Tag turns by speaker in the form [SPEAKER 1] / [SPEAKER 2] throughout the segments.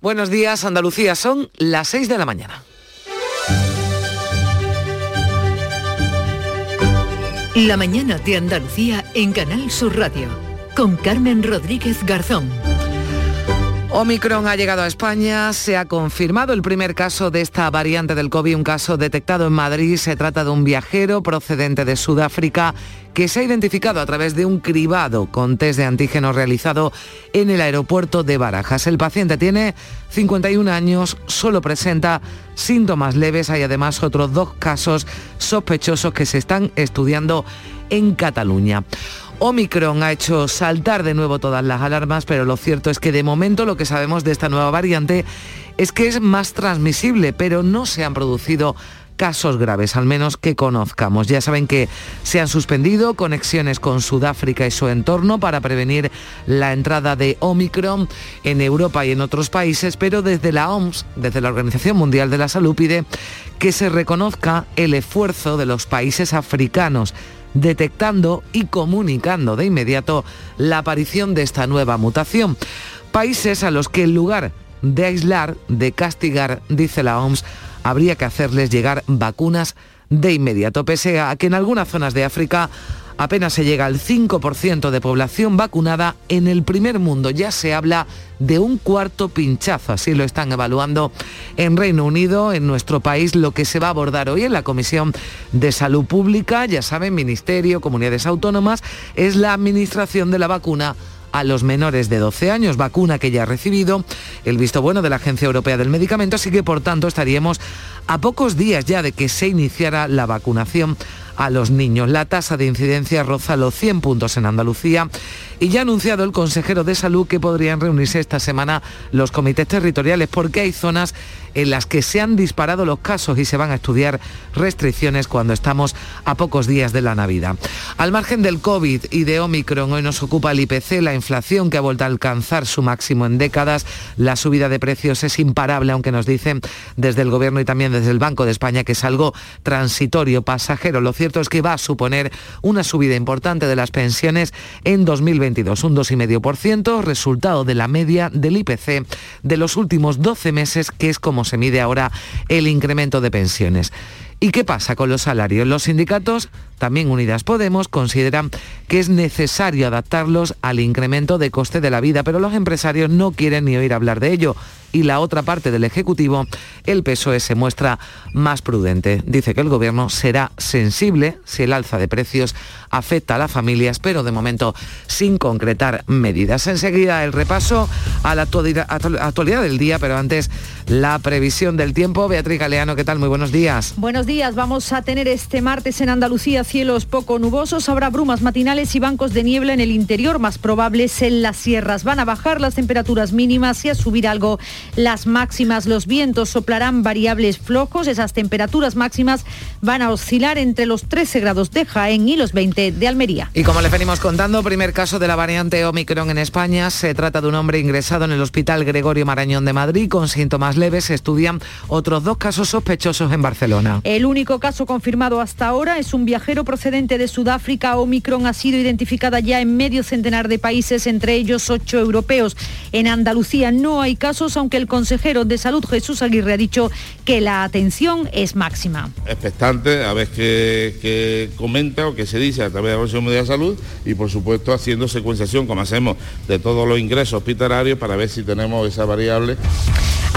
[SPEAKER 1] Buenos días, Andalucía. Son las 6 de la mañana.
[SPEAKER 2] La mañana de Andalucía en Canal Sur Radio con Carmen Rodríguez Garzón.
[SPEAKER 1] Omicron ha llegado a España, se ha confirmado el primer caso de esta variante del COVID, un caso detectado en Madrid. Se trata de un viajero procedente de Sudáfrica que se ha identificado a través de un cribado con test de antígeno realizado en el aeropuerto de Barajas. El paciente tiene 51 años, solo presenta síntomas leves. Hay además otros dos casos sospechosos que se están estudiando en Cataluña. Omicron ha hecho saltar de nuevo todas las alarmas, pero lo cierto es que de momento lo que sabemos de esta nueva variante es que es más transmisible, pero no se han producido casos graves, al menos que conozcamos. Ya saben que se han suspendido conexiones con Sudáfrica y su entorno para prevenir la entrada de Omicron en Europa y en otros países, pero desde la OMS, desde la Organización Mundial de la Salud, pide que se reconozca el esfuerzo de los países africanos detectando y comunicando de inmediato la aparición de esta nueva mutación. Países a los que en lugar de aislar, de castigar, dice la OMS, habría que hacerles llegar vacunas de inmediato, pese a que en algunas zonas de África apenas se llega al 5% de población vacunada en el primer mundo. Ya se habla de un cuarto pinchazo, así lo están evaluando en Reino Unido, en nuestro país, lo que se va a abordar hoy en la Comisión de Salud Pública, ya saben, Ministerio, Comunidades Autónomas, es la administración de la vacuna a los menores de 12 años, vacuna que ya ha recibido el visto bueno de la Agencia Europea del Medicamento, así que por tanto estaríamos a pocos días ya de que se iniciara la vacunación a los niños. La tasa de incidencia roza los 100 puntos en Andalucía y ya ha anunciado el consejero de salud que podrían reunirse esta semana los comités territoriales porque hay zonas en las que se han disparado los casos y se van a estudiar restricciones cuando estamos a pocos días de la Navidad. Al margen del COVID y de Omicron, hoy nos ocupa el IPC, la inflación que ha vuelto a alcanzar su máximo en décadas. La subida de precios es imparable, aunque nos dicen desde el Gobierno y también desde el Banco de España que es algo transitorio, pasajero. Lo cierto es que va a suponer una subida importante de las pensiones en 2022, un 2,5%, resultado de la media del IPC de los últimos 12 meses, que es como se mide ahora el incremento de pensiones. ¿Y qué pasa con los salarios? Los sindicatos, también Unidas Podemos, consideran que es necesario adaptarlos al incremento de coste de la vida, pero los empresarios no quieren ni oír hablar de ello. Y la otra parte del Ejecutivo, el PSOE, se muestra más prudente. Dice que el Gobierno será sensible si el alza de precios afecta a las familias, pero de momento sin concretar medidas. Enseguida el repaso a la actualidad del día, pero antes la previsión del tiempo. Beatriz Galeano, ¿qué tal? Muy buenos días.
[SPEAKER 3] Buenos días. Vamos a tener este martes en Andalucía cielos poco nubosos. Habrá brumas matinales y bancos de niebla en el interior, más probables en las sierras. Van a bajar las temperaturas mínimas y a subir algo las máximas. Los vientos soplarán variables flojos. Esas temperaturas máximas van a oscilar entre los 13 grados de Jaén y los 20 de Almería.
[SPEAKER 1] Y como les venimos contando, primer caso de la variante Omicron en España. Se trata de un hombre ingresado en el Hospital Gregorio Marañón de Madrid con síntomas leves. Se estudian otros dos casos sospechosos en Barcelona.
[SPEAKER 3] El único caso confirmado hasta ahora es un viajero procedente de Sudáfrica. Omicron ha sido identificada ya en medio centenar de países, entre ellos ocho europeos. En Andalucía no hay casos, aunque el consejero de Salud Jesús Aguirre ha dicho que la atención es máxima.
[SPEAKER 4] Expectante a ver qué, comenta o qué se dice a través de la Comisión de Salud y por supuesto haciendo secuenciación como hacemos de todos los ingresos hospitalarios para ver si tenemos esa variable.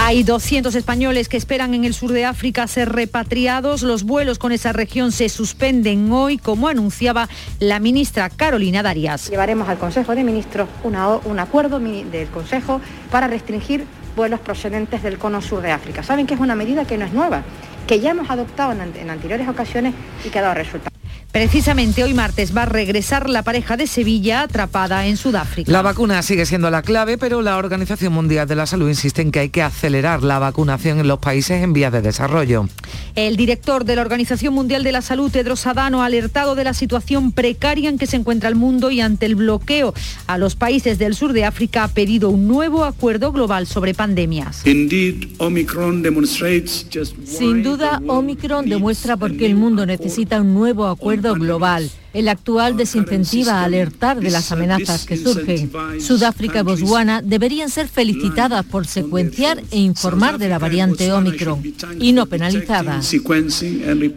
[SPEAKER 3] Hay 200 españoles que esperan en el sur de África ser repatriados. Los vuelos con esa región se suspenden hoy, como anunciaba la ministra Carolina Darias.
[SPEAKER 5] Llevaremos al Consejo de Ministros un acuerdo del Consejo para restringir vuelos procedentes del cono sur de África. Saben que es una medida que no es nueva, que ya hemos adoptado en, en anteriores ocasiones y que ha dado resultados.
[SPEAKER 3] Precisamente hoy martes va a regresar la pareja de Sevilla atrapada en Sudáfrica.
[SPEAKER 1] La vacuna sigue siendo la clave, pero la Organización Mundial de la Salud insiste en que hay que acelerar la vacunación en los países en vías de desarrollo.
[SPEAKER 3] El director de la Organización Mundial de la Salud, Tedros Adano, ha alertado de la situación precaria en que se encuentra el mundo y ante el bloqueo a los países del sur de África ha pedido un nuevo acuerdo global sobre pandemias.
[SPEAKER 6] Sin
[SPEAKER 7] duda, Omicron demuestra por qué el mundo necesita un nuevo acuerdo global
[SPEAKER 6] El actual desincentiva a alertar de las amenazas que surgen. Sudáfrica y Botswana deberían ser felicitadas por secuenciar e informar de la variante Omicron y no penalizadas.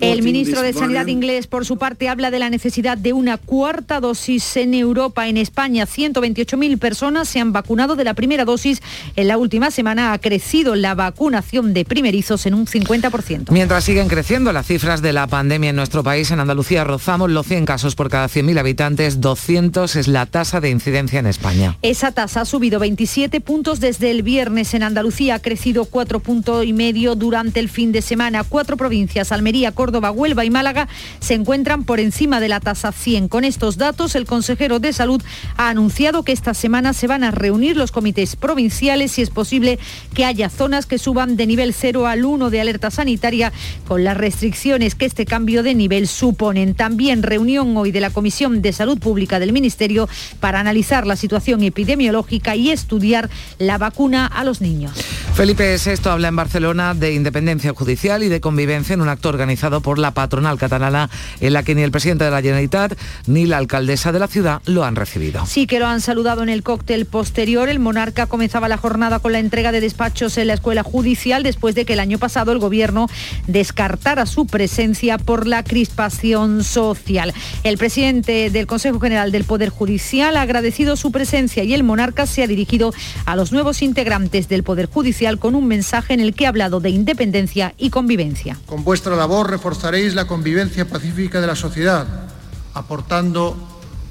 [SPEAKER 3] El ministro de Sanidad inglés, por su parte, habla de la necesidad de una cuarta dosis en Europa. En España, 128.000 personas se han vacunado de la primera dosis. En la última semana ha crecido la vacunación de primerizos en un 50%.
[SPEAKER 1] Mientras siguen creciendo las cifras de la pandemia en nuestro país, en Andalucía rozamos los 100 casos por cada 100.000 habitantes, 200 es la tasa de incidencia en España.
[SPEAKER 3] Esa tasa ha subido 27 puntos desde el viernes. En Andalucía ha crecido 4 puntos y medio durante el fin de semana. Cuatro provincias, Almería, Córdoba, Huelva y Málaga, se encuentran por encima de la tasa 100. Con estos datos, el consejero de Salud ha anunciado que esta semana se van a reunir los comités provinciales y es posible que haya zonas que suban de nivel 0 al 1 de alerta sanitaria con las restricciones que este cambio de nivel suponen. También reunión hoy de la Comisión de Salud Pública del Ministerio para analizar la situación epidemiológica y estudiar la vacuna a los niños.
[SPEAKER 1] Felipe VI habla en Barcelona de independencia judicial y de convivencia en un acto organizado por la patronal catalana en la que ni el presidente de la Generalitat ni la alcaldesa de la ciudad lo han recibido.
[SPEAKER 3] Sí que lo han saludado en el cóctel posterior. El monarca comenzaba la jornada con la entrega de despachos en la escuela judicial después de que el año pasado el gobierno descartara su presencia por la crispación social. El presidente del Consejo General del Poder Judicial ha agradecido su presencia y el monarca se ha dirigido a los nuevos integrantes del Poder Judicial con un mensaje en el que ha hablado de independencia y convivencia.
[SPEAKER 7] Con vuestra labor reforzaréis la convivencia pacífica de la sociedad, aportando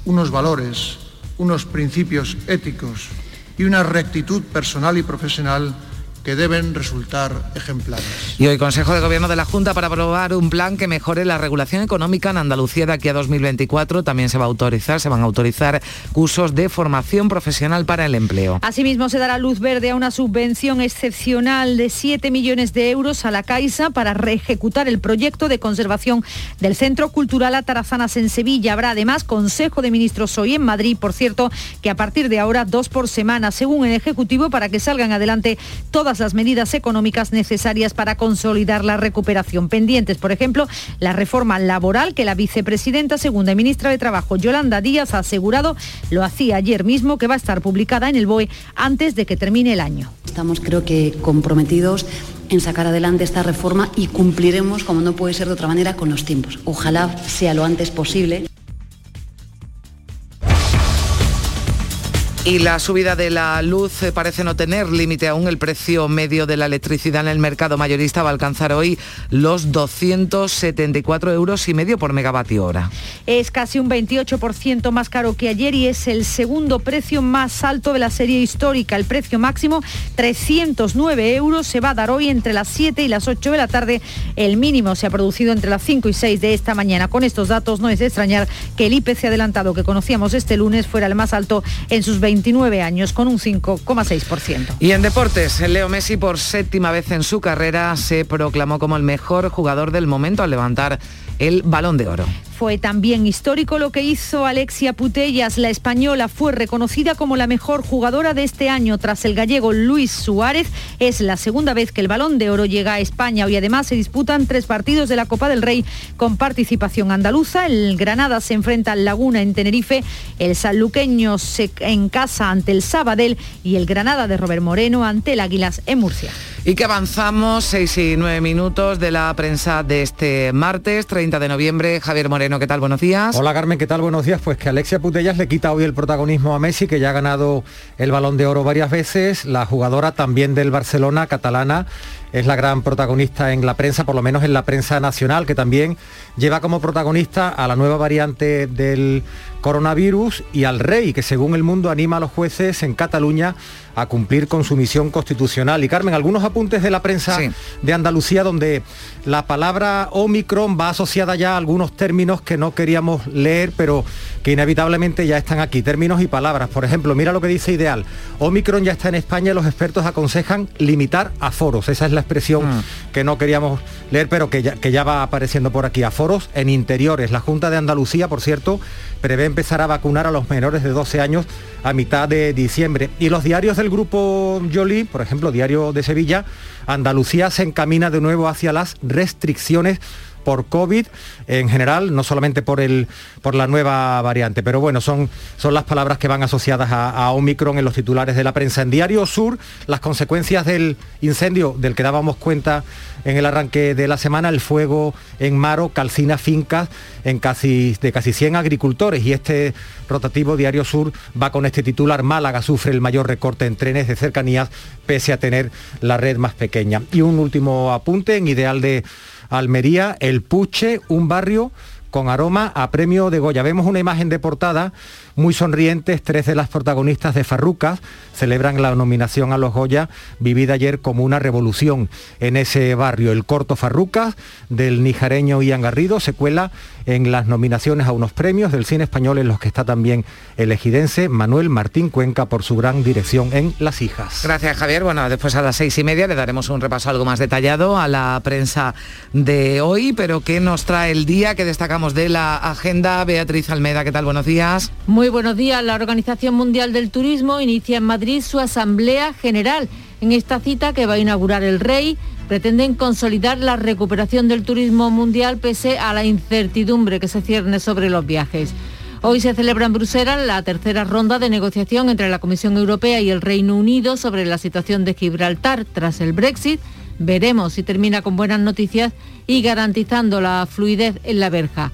[SPEAKER 7] unos valores, unos principios éticos y una rectitud personal y profesional que deben resultar ejemplares.
[SPEAKER 1] Y hoy Consejo de Gobierno de la Junta para aprobar un plan que mejore la regulación económica en Andalucía de aquí a 2024. También se va a autorizar, se van a autorizar cursos de formación profesional para el empleo.
[SPEAKER 3] Asimismo, se dará luz verde a una subvención excepcional de 7 millones de euros a la Caixa para reejecutar el proyecto de conservación del Centro Cultural Atarazanas en Sevilla. Habrá además Consejo de Ministros hoy en Madrid, por cierto, que a partir de ahora dos por semana, según el Ejecutivo, para que salgan adelante todas las medidas económicas necesarias para consolidar la recuperación. Pendientes, por ejemplo, la reforma laboral que la vicepresidenta segunda y ministra de Trabajo, Yolanda Díaz, ha asegurado, lo hacía ayer mismo, que va a estar publicada en el BOE antes de que termine el año.
[SPEAKER 8] Estamos, creo que, comprometidos en sacar adelante esta reforma y cumpliremos, como no puede ser de otra manera, con los tiempos. Ojalá sea lo antes posible.
[SPEAKER 1] Y la subida de la luz eh, parece no tener límite aún. El precio medio de la electricidad en el mercado mayorista va a alcanzar hoy los 274 euros y medio por megavatio hora.
[SPEAKER 3] Es casi un 28% más caro que ayer y es el segundo precio más alto de la serie histórica. El precio máximo, 309 euros, se va a dar hoy entre las 7 y las 8 de la tarde. El mínimo se ha producido entre las 5 y 6 de esta mañana. Con estos datos no es de extrañar que el IPC adelantado que conocíamos este lunes fuera el más alto en sus 20 29 años con un 5,6%.
[SPEAKER 1] Y en deportes, Leo Messi por séptima vez en su carrera se proclamó como el mejor jugador del momento al levantar el balón de oro.
[SPEAKER 3] Fue también histórico lo que hizo Alexia Putellas. La española fue reconocida como la mejor jugadora de este año tras el gallego Luis Suárez. Es la segunda vez que el balón de oro llega a España. Hoy además se disputan tres partidos de la Copa del Rey con participación andaluza. El Granada se enfrenta al Laguna en Tenerife. El sanluqueño se en casa ante el Sabadell y el Granada de Robert Moreno ante el Águilas en Murcia.
[SPEAKER 1] Y que avanzamos seis y nueve minutos de la prensa de este martes 30 de noviembre. Javier Moreno, ¿qué tal? Buenos días.
[SPEAKER 9] Hola Carmen, ¿qué tal? Buenos días. Pues que Alexia Putellas le quita hoy el protagonismo a Messi, que ya ha ganado el balón de oro varias veces. La jugadora también del Barcelona, catalana, es la gran protagonista en la prensa, por lo menos en la prensa nacional, que también lleva como protagonista a la nueva variante del coronavirus y al rey, que según el mundo anima a los jueces en Cataluña a cumplir con su misión constitucional. Y Carmen, algunos apuntes de la prensa de Andalucía donde la palabra Omicron va asociada ya a algunos términos que no queríamos leer, pero que inevitablemente ya están aquí, términos y palabras. Por ejemplo, mira lo que dice Ideal. Omicron ya está en España y los expertos aconsejan limitar aforos. Esa es la expresión mm. que no queríamos leer, pero que ya, que ya va apareciendo por aquí. Aforos en interiores. La Junta de Andalucía, por cierto, prevé empezar a vacunar a los menores de 12 años a mitad de diciembre. Y los diarios del grupo Jolie, por ejemplo, Diario de Sevilla, Andalucía se encamina de nuevo hacia las restricciones por COVID en general, no solamente por, el, por la nueva variante. Pero bueno, son, son las palabras que van asociadas a, Omicron en los titulares de la prensa. En Diario Sur, las consecuencias del incendio del que dábamos cuenta en el arranque de la semana, el fuego en Maro calcina fincas en casi, de casi 100 agricultores y este rotativo Diario Sur va con este titular, Málaga sufre el mayor recorte en trenes de cercanías pese a tener la red más pequeña. Y un último apunte en Ideal de Almería, El Puche, un barrio con aroma a premio de Goya. Vemos una imagen de portada muy sonrientes, tres de las protagonistas de Farrucas celebran la nominación a los Goya, vivida ayer como una revolución en ese barrio. El corto Farrucas del nijareño Ian Garrido se cuela en las nominaciones a unos premios del cine español en los que está también el ejidense Manuel Martín Cuenca por su gran dirección en Las Hijas.
[SPEAKER 1] Gracias Javier. Bueno, después a las seis y media le daremos un repaso algo más detallado a la prensa de hoy, pero ¿qué nos trae el día que destacamos de la agenda? Beatriz Almeda, ¿qué tal? Buenos días.
[SPEAKER 6] Muy buenos días. La Organización Mundial del Turismo inicia en Madrid su Asamblea General. En esta cita que va a inaugurar el Rey, pretenden consolidar la recuperación del turismo mundial pese a la incertidumbre que se cierne sobre los viajes. Hoy se celebra en Bruselas la tercera ronda de negociación entre la Comisión Europea y el Reino Unido sobre la situación de Gibraltar tras el Brexit. Veremos si termina con buenas noticias y garantizando la fluidez en la verja.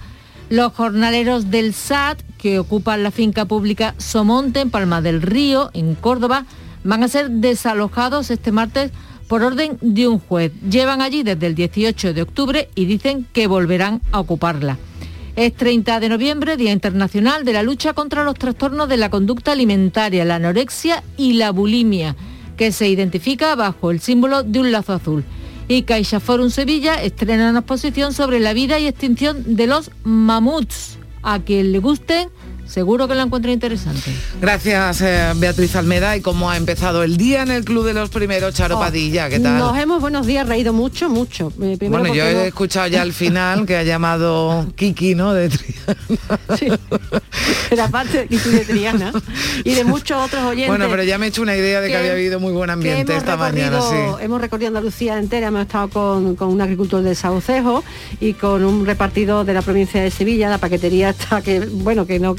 [SPEAKER 6] Los jornaleros del SAT, que ocupan la finca pública Somonte en Palma del Río, en Córdoba, van a ser desalojados este martes por orden de un juez. Llevan allí desde el 18 de octubre y dicen que volverán a ocuparla. Es 30 de noviembre, Día Internacional de la Lucha contra los Trastornos de la Conducta Alimentaria, la anorexia y la bulimia, que se identifica bajo el símbolo de un lazo azul. Y Caixa Forum Sevilla estrena una exposición sobre la vida y extinción de los mamuts. A quien le gusten, Seguro que lo encuentro interesante.
[SPEAKER 1] Gracias, eh, Beatriz Almeda. ¿Y cómo ha empezado el día en el Club de los Primeros, Charo
[SPEAKER 10] Oh,
[SPEAKER 1] Padilla? ¿Qué tal?
[SPEAKER 10] Nos hemos, buenos días, reído mucho, mucho. Eh,
[SPEAKER 1] bueno, yo he escuchado ya al final que ha llamado Kiki, ¿no? De Triana.
[SPEAKER 10] de aparte de Kiki de Triana y de muchos otros oyentes.
[SPEAKER 1] Bueno, pero ya me he hecho una idea de que,
[SPEAKER 10] que-
[SPEAKER 1] había habido muy buen ambiente esta mañana, sí.
[SPEAKER 10] Hemos recorrido Andalucía entera, hemos estado con, con un agricultor de Saucejo y con un repartidor de la provincia de Sevilla, la paquetería está que, bueno, que no,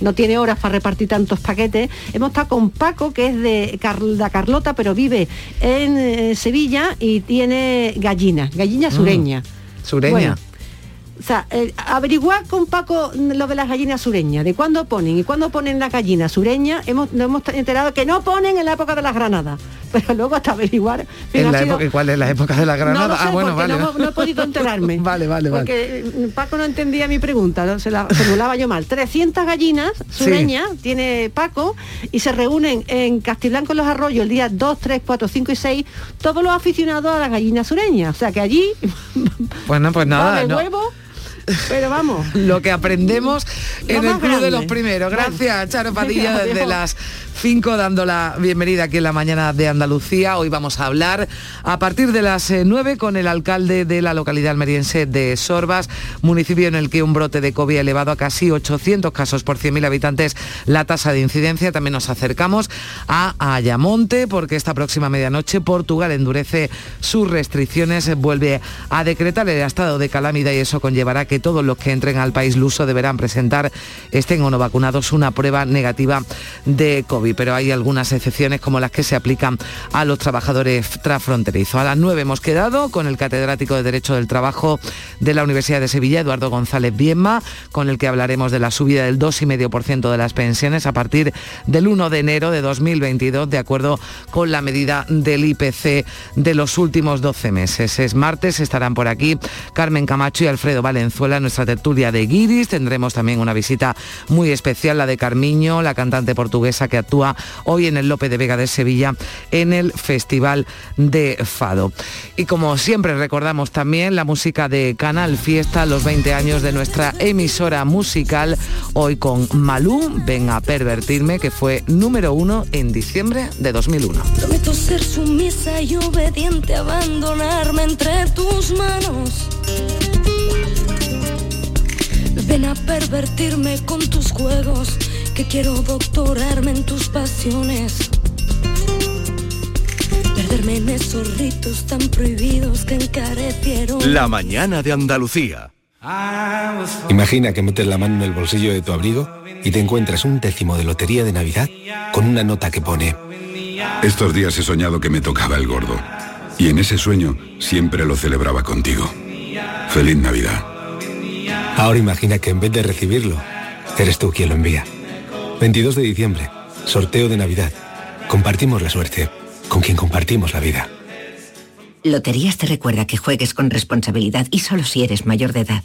[SPEAKER 10] no tiene horas para repartir tantos paquetes. Hemos estado con Paco, que es de Car- la Carlota, pero vive en eh, Sevilla y tiene gallinas, gallina sureña.
[SPEAKER 1] Sureña.
[SPEAKER 10] Bueno, o sea, eh, averiguar con Paco lo de las gallinas sureñas, de cuándo ponen y cuándo ponen la gallina sureña, hemos, nos hemos enterado que no ponen en la época de las granadas, pero luego hasta averiguar.
[SPEAKER 1] ¿En
[SPEAKER 10] ha
[SPEAKER 1] la
[SPEAKER 10] sido-
[SPEAKER 1] época, ¿y ¿Cuál es la época de la
[SPEAKER 10] No
[SPEAKER 1] granada?
[SPEAKER 10] lo sé,
[SPEAKER 1] ah, bueno, vale.
[SPEAKER 10] no, no he podido enterarme.
[SPEAKER 1] vale, vale, vale.
[SPEAKER 10] Porque eh, Paco no entendía mi pregunta, ¿no? se la formulaba yo mal. 300 gallinas sureñas tiene Paco y se reúnen en Castiblanco en los Arroyos el día 2, 3, 4, 5 y 6 todos los aficionados a las gallinas sureñas. O sea que allí
[SPEAKER 1] Bueno, pues nada,
[SPEAKER 10] de
[SPEAKER 1] no.
[SPEAKER 10] huevo, pero vamos.
[SPEAKER 1] lo que aprendemos en el Club de los Primeros. Gracias. Charo Padilla,
[SPEAKER 10] Venga,
[SPEAKER 1] desde las 5 dando la bienvenida aquí en la mañana de Andalucía. Hoy vamos a hablar a partir de las eh, 9 con el alcalde de la localidad almeriense de Sorbas, municipio en el que un brote de COVID ha elevado a casi 800 casos por 100.000 habitantes la tasa de incidencia. También nos acercamos a Ayamonte porque esta próxima medianoche Portugal endurece sus restricciones, eh, vuelve a decretar el estado de calamidad y eso conllevará que todos los que entren al país luso deberán presentar, estén o no vacunados, una prueba negativa de COVID. Pero hay algunas excepciones como las que se aplican a los trabajadores transfronterizos. A las 9 hemos quedado con el catedrático de Derecho del Trabajo de la Universidad de Sevilla, Eduardo González Bienma, con el que hablaremos de la subida del 2,5% de las pensiones a partir del 1 de enero de 2022, de acuerdo con la medida del IPC de los últimos 12 meses. Es martes, estarán por aquí Carmen Camacho y Alfredo Valenzuela, en nuestra tertulia de Guiris. Tendremos también una visita muy especial, la de Carmiño, la cantante portuguesa que actúa hoy en el Lope de Vega de Sevilla en el Festival de Fado. Y como siempre recordamos también la música de Canal Fiesta, los 20 años de nuestra emisora musical, hoy con Malú, Ven a pervertirme, que fue número uno en diciembre de 2001.
[SPEAKER 11] Prometo ser sumisa y obediente, abandonarme entre tus manos. Ven a pervertirme con tus juegos, que quiero doctorarme en tus pasiones. perderme en esos ritos tan prohibidos que encarecieron.
[SPEAKER 12] La mañana de Andalucía.
[SPEAKER 13] Imagina que metes la mano en el bolsillo de tu abrigo y te encuentras un décimo de lotería de Navidad con una nota que pone...
[SPEAKER 14] Estos días he soñado que me tocaba el gordo. Y en ese sueño siempre lo celebraba contigo. Feliz Navidad.
[SPEAKER 13] Ahora imagina que en vez de recibirlo, eres tú quien lo envía. 22 de diciembre, sorteo de Navidad. Compartimos la suerte con quien compartimos la vida.
[SPEAKER 15] Loterías te recuerda que juegues con responsabilidad y solo si eres mayor de edad.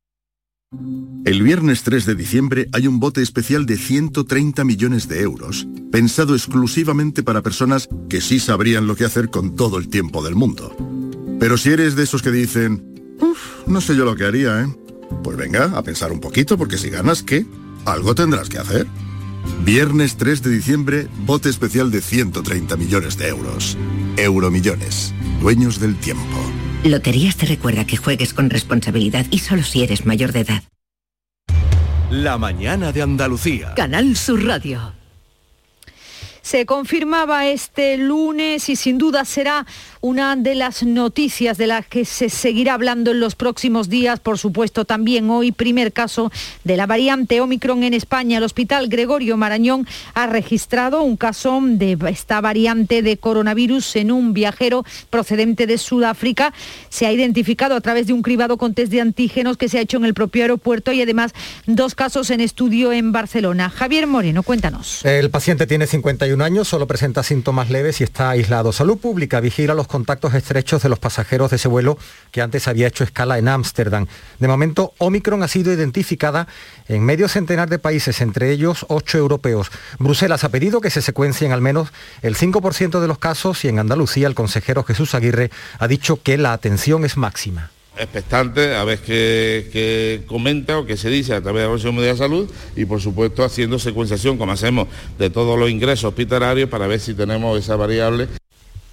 [SPEAKER 16] El viernes 3 de diciembre hay un bote especial de 130 millones de euros, pensado exclusivamente para personas que sí sabrían lo que hacer con todo el tiempo del mundo. Pero si eres de esos que dicen, uff, no sé yo lo que haría, ¿eh? Pues venga, a pensar un poquito, porque si ganas, ¿qué? Algo tendrás que hacer. Viernes 3 de diciembre, bote especial de 130 millones de euros. Euromillones, dueños del tiempo.
[SPEAKER 15] Loterías te recuerda que juegues con responsabilidad y solo si eres mayor de edad.
[SPEAKER 12] La mañana de Andalucía.
[SPEAKER 2] Canal Sur Radio.
[SPEAKER 3] Se confirmaba este lunes y sin duda será una de las noticias de las que se seguirá hablando en los próximos días. Por supuesto, también hoy, primer caso de la variante Omicron en España. El Hospital Gregorio Marañón ha registrado un caso de esta variante de coronavirus en un viajero procedente de Sudáfrica. Se ha identificado a través de un cribado con test de antígenos que se ha hecho en el propio aeropuerto y además dos casos en estudio en Barcelona. Javier Moreno, cuéntanos.
[SPEAKER 9] El paciente tiene 51 años, solo presenta síntomas leves y está aislado. Salud Pública vigila los contactos estrechos de los pasajeros de ese vuelo que antes había hecho escala en Ámsterdam. De momento, Omicron ha sido identificada en medio centenar de países, entre ellos ocho europeos. Bruselas ha pedido que se secuencien al menos el 5% de los casos y en Andalucía el consejero Jesús Aguirre ha dicho que la atención es máxima
[SPEAKER 4] expectante a ver qué, qué, comenta o qué se dice a través de la Comisión Mundial de Salud y por supuesto haciendo secuenciación como hacemos de todos los ingresos hospitalarios para ver si tenemos esa variable.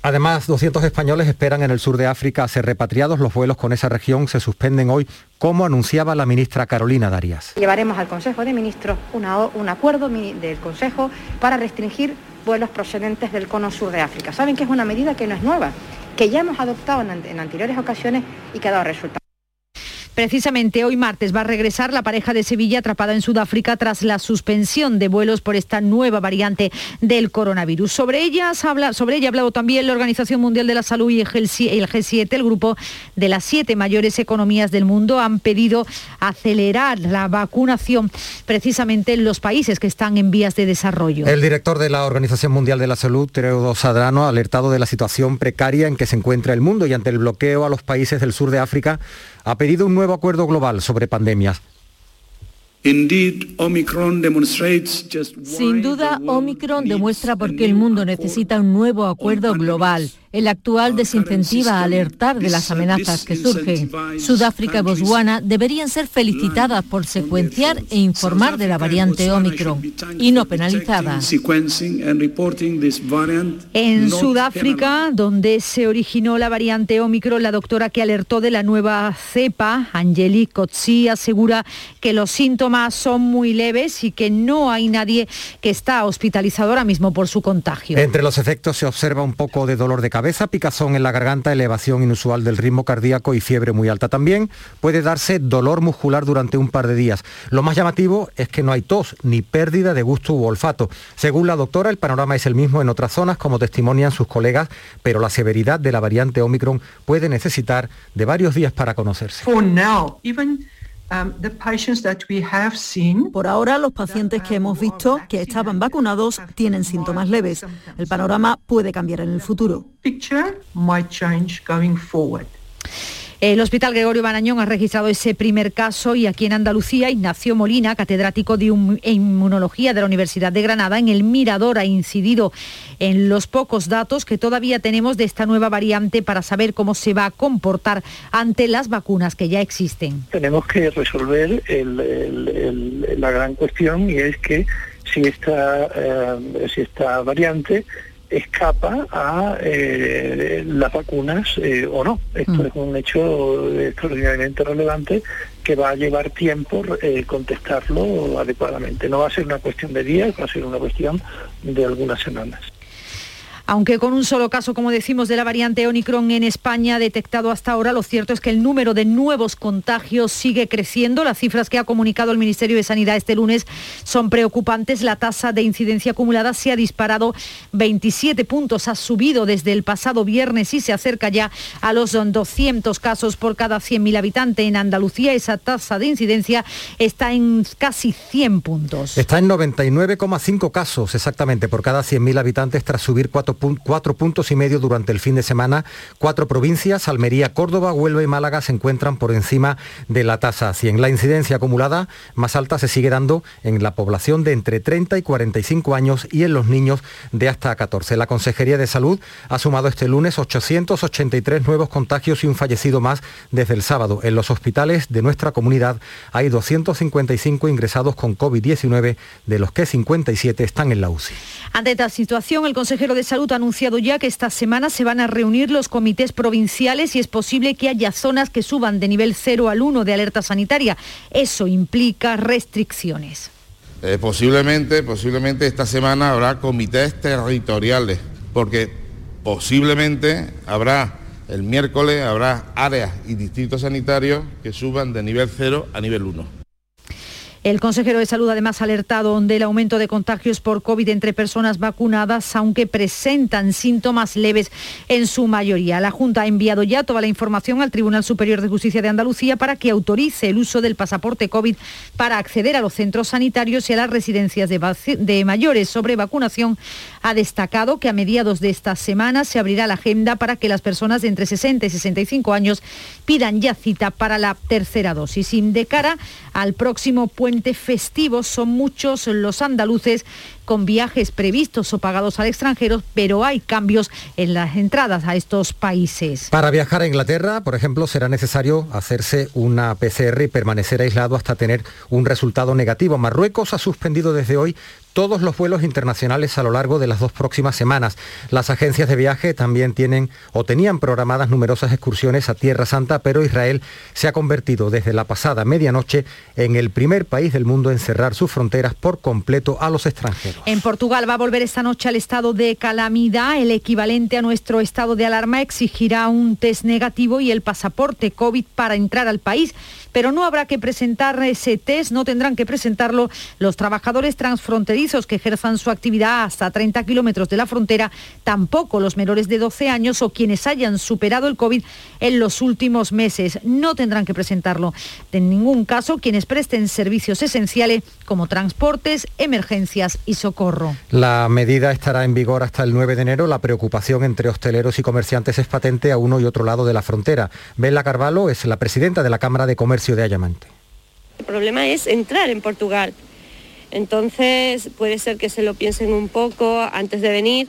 [SPEAKER 9] Además, 200 españoles esperan en el sur de África a ser repatriados. Los vuelos con esa región se suspenden hoy, como anunciaba la ministra Carolina Darias.
[SPEAKER 5] Llevaremos al Consejo de Ministros una, un acuerdo del Consejo para restringir vuelos procedentes del cono sur de África. Saben que es una medida que no es nueva, que ya hemos adoptado en, anteriores ocasiones y que ha dado resultados.
[SPEAKER 3] Precisamente hoy martes va a regresar la pareja de Sevilla atrapada en Sudáfrica tras la suspensión de vuelos por esta nueva variante del coronavirus. Sobre, ellas habla, sobre ella ha hablado también la Organización Mundial de la Salud y el G7, el grupo de las siete mayores economías del mundo, han pedido acelerar la vacunación precisamente en los países que están en vías de desarrollo.
[SPEAKER 9] El director de la Organización Mundial de la Salud, Teodo Sadrano, ha alertado de la situación precaria en que se encuentra el mundo y ante el bloqueo a los países del sur de África ha pedido un nuevo acuerdo global sobre pandemias.
[SPEAKER 6] Sin duda, Omicron demuestra por qué el mundo necesita un nuevo acuerdo global el actual desincentiva a alertar de las amenazas que surgen. Sudáfrica y Botswana deberían ser felicitadas por secuenciar e informar de la variante Omicron y no penalizadas.
[SPEAKER 3] En Sudáfrica, donde se originó la variante Omicron, la doctora que alertó de la nueva cepa, Angelique Kotzi, asegura que los síntomas son muy leves y que no hay nadie que está hospitalizado ahora mismo por su contagio.
[SPEAKER 9] Entre los efectos se observa un poco de dolor de cabeza, picazón en la garganta, elevación inusual del ritmo cardíaco y fiebre muy alta. También puede darse dolor muscular durante un par de días. Lo más llamativo es que no hay tos ni pérdida de gusto u olfato. Según la doctora, el panorama es el mismo en otras zonas, como testimonian sus colegas, pero la severidad de la variante Omicron puede necesitar de varios días para conocerse.
[SPEAKER 17] Por ahora, los pacientes que hemos visto que estaban vacunados tienen síntomas leves. El panorama puede cambiar en el futuro.
[SPEAKER 3] El Hospital Gregorio Barañón ha registrado ese primer caso y aquí en Andalucía, Ignacio Molina, catedrático de inmunología de la Universidad de Granada, en el Mirador ha incidido en los pocos datos que todavía tenemos de esta nueva variante para saber cómo se va a comportar ante las vacunas que ya existen.
[SPEAKER 18] Tenemos que resolver la gran cuestión y es que si esta, eh, si esta variante escapa a eh, las vacunas eh, o no. Esto mm. es un hecho extraordinariamente relevante que va a llevar tiempo eh, contestarlo adecuadamente. No va a ser una cuestión de días, va a ser una cuestión de algunas semanas.
[SPEAKER 3] Aunque con un solo caso, como decimos, de la variante Omicron en España detectado hasta ahora, lo cierto es que el número de nuevos contagios sigue creciendo. Las cifras que ha comunicado el Ministerio de Sanidad este lunes son preocupantes. La tasa de incidencia acumulada se ha disparado 27 puntos, ha subido desde el pasado viernes y se acerca ya a los 200 casos por cada 100.000 habitantes. En Andalucía esa tasa de incidencia está en casi 100 puntos.
[SPEAKER 9] Está en 99,5 casos exactamente por cada 100.000 habitantes tras subir 4 cuatro puntos y medio durante el fin de semana. Cuatro provincias, Almería, Córdoba, Huelva y Málaga, se encuentran por encima de la tasa 100. La incidencia acumulada más alta se sigue dando en la población de entre 30 y 45 años y en los niños de hasta 14. La Consejería de Salud ha sumado este lunes 883 nuevos contagios y un fallecido más desde el sábado. En los hospitales de nuestra comunidad hay 255 ingresados con COVID-19, de los que 57 están en la UCI.
[SPEAKER 3] Ante esta situación, el consejero de Salud ha anunciado ya que esta semana se van a reunir los comités provinciales y es posible que haya zonas que suban de nivel 0 al 1 de alerta sanitaria. Eso implica restricciones.
[SPEAKER 4] Eh, posiblemente, posiblemente esta semana habrá comités territoriales, porque posiblemente habrá el miércoles habrá áreas y distritos sanitarios que suban de nivel 0 a nivel 1.
[SPEAKER 3] El consejero de Salud además ha alertado del aumento de contagios por COVID entre personas vacunadas, aunque presentan síntomas leves en su mayoría. La Junta ha enviado ya toda la información al Tribunal Superior de Justicia de Andalucía para que autorice el uso del pasaporte COVID para acceder a los centros sanitarios y a las residencias de, mayores. Sobre vacunación ha destacado que a mediados de esta semana se abrirá la agenda para que las personas de entre 60 y 65 años pidan ya cita para la tercera dosis. Y de cara al próximo puente festivo son muchos los andaluces con viajes previstos o pagados al extranjero, pero hay cambios en las entradas a estos países.
[SPEAKER 9] Para viajar a Inglaterra, por ejemplo, será necesario hacerse una PCR y permanecer aislado hasta tener un resultado negativo. Marruecos ha suspendido desde hoy todos los vuelos internacionales a lo largo de las dos próximas semanas. Las agencias de viaje también tienen o tenían programadas numerosas excursiones a Tierra Santa, pero Israel se ha convertido desde la pasada medianoche en el primer país del mundo en cerrar sus fronteras por completo a los extranjeros.
[SPEAKER 3] En Portugal va a volver esta noche al estado de calamidad. El equivalente a nuestro estado de alarma exigirá un test negativo y el pasaporte COVID para entrar al país pero no habrá que presentar ese test, no tendrán que presentarlo los trabajadores transfronterizos que ejerzan su actividad hasta 30 kilómetros de la frontera, tampoco los menores de 12 años o quienes hayan superado el COVID en los últimos meses. No tendrán que presentarlo. En ningún caso quienes presten servicios esenciales como transportes, emergencias y socorro.
[SPEAKER 9] La medida estará en vigor hasta el 9 de enero. La preocupación entre hosteleros y comerciantes es patente a uno y otro lado de la frontera. Bela Carvalho es la presidenta de la Cámara de Comercio de Ayamante.
[SPEAKER 19] El problema es entrar en Portugal. Entonces puede ser que se lo piensen un poco antes de venir.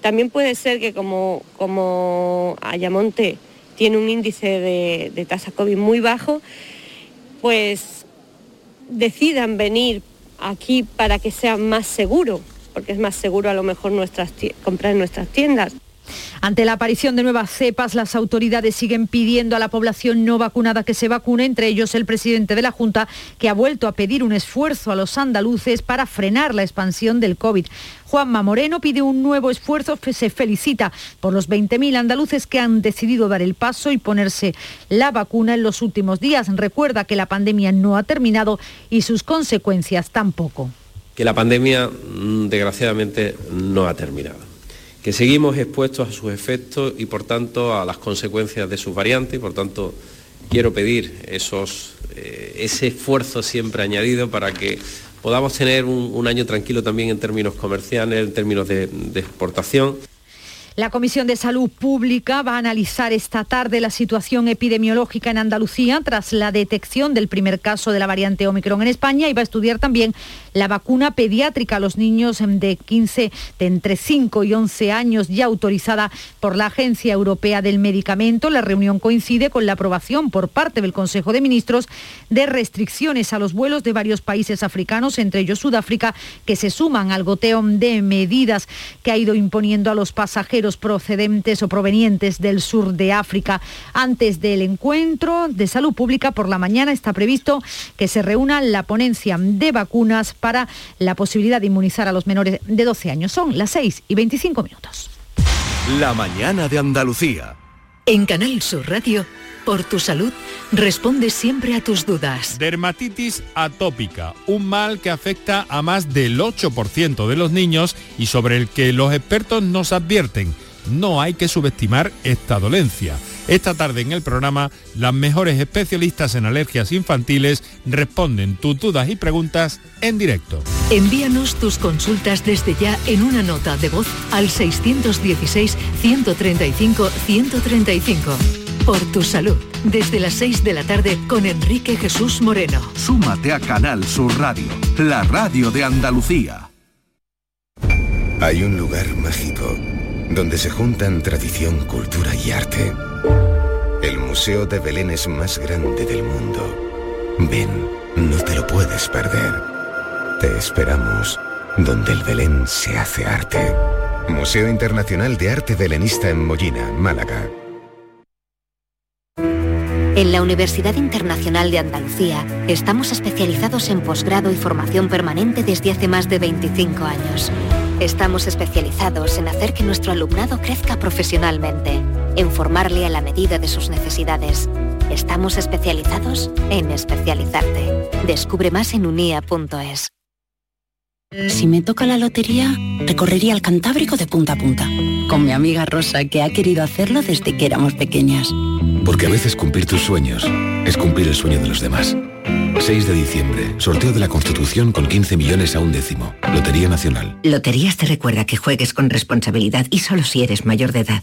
[SPEAKER 19] También puede ser que como, como Ayamonte tiene un índice de, de tasa COVID muy bajo, pues decidan venir aquí para que sea más seguro, porque es más seguro a lo mejor nuestras, comprar en nuestras tiendas.
[SPEAKER 3] Ante la aparición de nuevas cepas, las autoridades siguen pidiendo a la población no vacunada que se vacune, entre ellos el presidente de la Junta, que ha vuelto a pedir un esfuerzo a los andaluces para frenar la expansión del COVID. Juanma Moreno pide un nuevo esfuerzo, se felicita por los 20.000 andaluces que han decidido dar el paso y ponerse la vacuna en los últimos días. Recuerda que la pandemia no ha terminado y sus consecuencias tampoco.
[SPEAKER 20] Que la pandemia, mm, desgraciadamente, no ha terminado que seguimos expuestos a sus efectos y por tanto a las consecuencias de sus variantes y por tanto quiero pedir esos eh, ese esfuerzo siempre añadido para que podamos tener un, año tranquilo también en términos comerciales, en términos de exportación.
[SPEAKER 3] La Comisión de Salud Pública va a analizar esta tarde la situación epidemiológica en Andalucía tras la detección del primer caso de la variante Omicron en España y va a estudiar también la vacuna pediátrica a los niños de 15, de entre 5 y 11 años ya autorizada por la Agencia Europea del Medicamento. La reunión coincide con la aprobación por parte del Consejo de Ministros de restricciones a los vuelos de varios países africanos, entre ellos Sudáfrica, que se suman al goteo de medidas que ha ido imponiendo a los pasajeros procedentes o provenientes del sur de África. Antes del encuentro de salud pública por la mañana está previsto que se reúna la ponencia de vacunas para la posibilidad de inmunizar a los menores de 12 años. Son las 6 y 25 minutos.
[SPEAKER 21] La mañana de Andalucía.
[SPEAKER 2] En Canal Sur Radio. Por tu salud, responde siempre a tus dudas.
[SPEAKER 12] Dermatitis atópica, un mal que afecta a más del 8% de los niños y sobre el que los expertos nos advierten. No hay que subestimar esta dolencia. Esta tarde en el programa, las mejores especialistas en alergias infantiles responden tus dudas y preguntas en directo.
[SPEAKER 2] Envíanos tus consultas desde ya en una nota de voz al 616 135 135 por tu salud. Desde las 6 de la tarde con Enrique Jesús Moreno.
[SPEAKER 21] Súmate a Canal Sur Radio, la radio de Andalucía.
[SPEAKER 22] Hay un lugar mágico donde se juntan tradición, cultura y arte. El Museo de Belén es más grande del mundo. Ven, no te lo puedes perder. Te esperamos donde el Belén se hace arte. Museo Internacional de Arte Belenista en Mollina, Málaga.
[SPEAKER 23] En la Universidad Internacional de Andalucía estamos especializados en posgrado y formación permanente desde hace más de 25 años. Estamos especializados en hacer que nuestro alumnado crezca profesionalmente, en formarle a la medida de sus necesidades. Estamos especializados en especializarte. Descubre más en unia.es.
[SPEAKER 8] Si me toca la lotería, recorrería el Cantábrico de punta a punta, con mi amiga Rosa, que ha querido hacerlo desde que éramos pequeñas.
[SPEAKER 22] Porque a veces cumplir tus sueños es cumplir el sueño de los demás. 6 de diciembre, sorteo de la Constitución con 15 millones a un décimo. Lotería Nacional.
[SPEAKER 15] Loterías te recuerda que juegues con responsabilidad y solo si eres mayor de edad.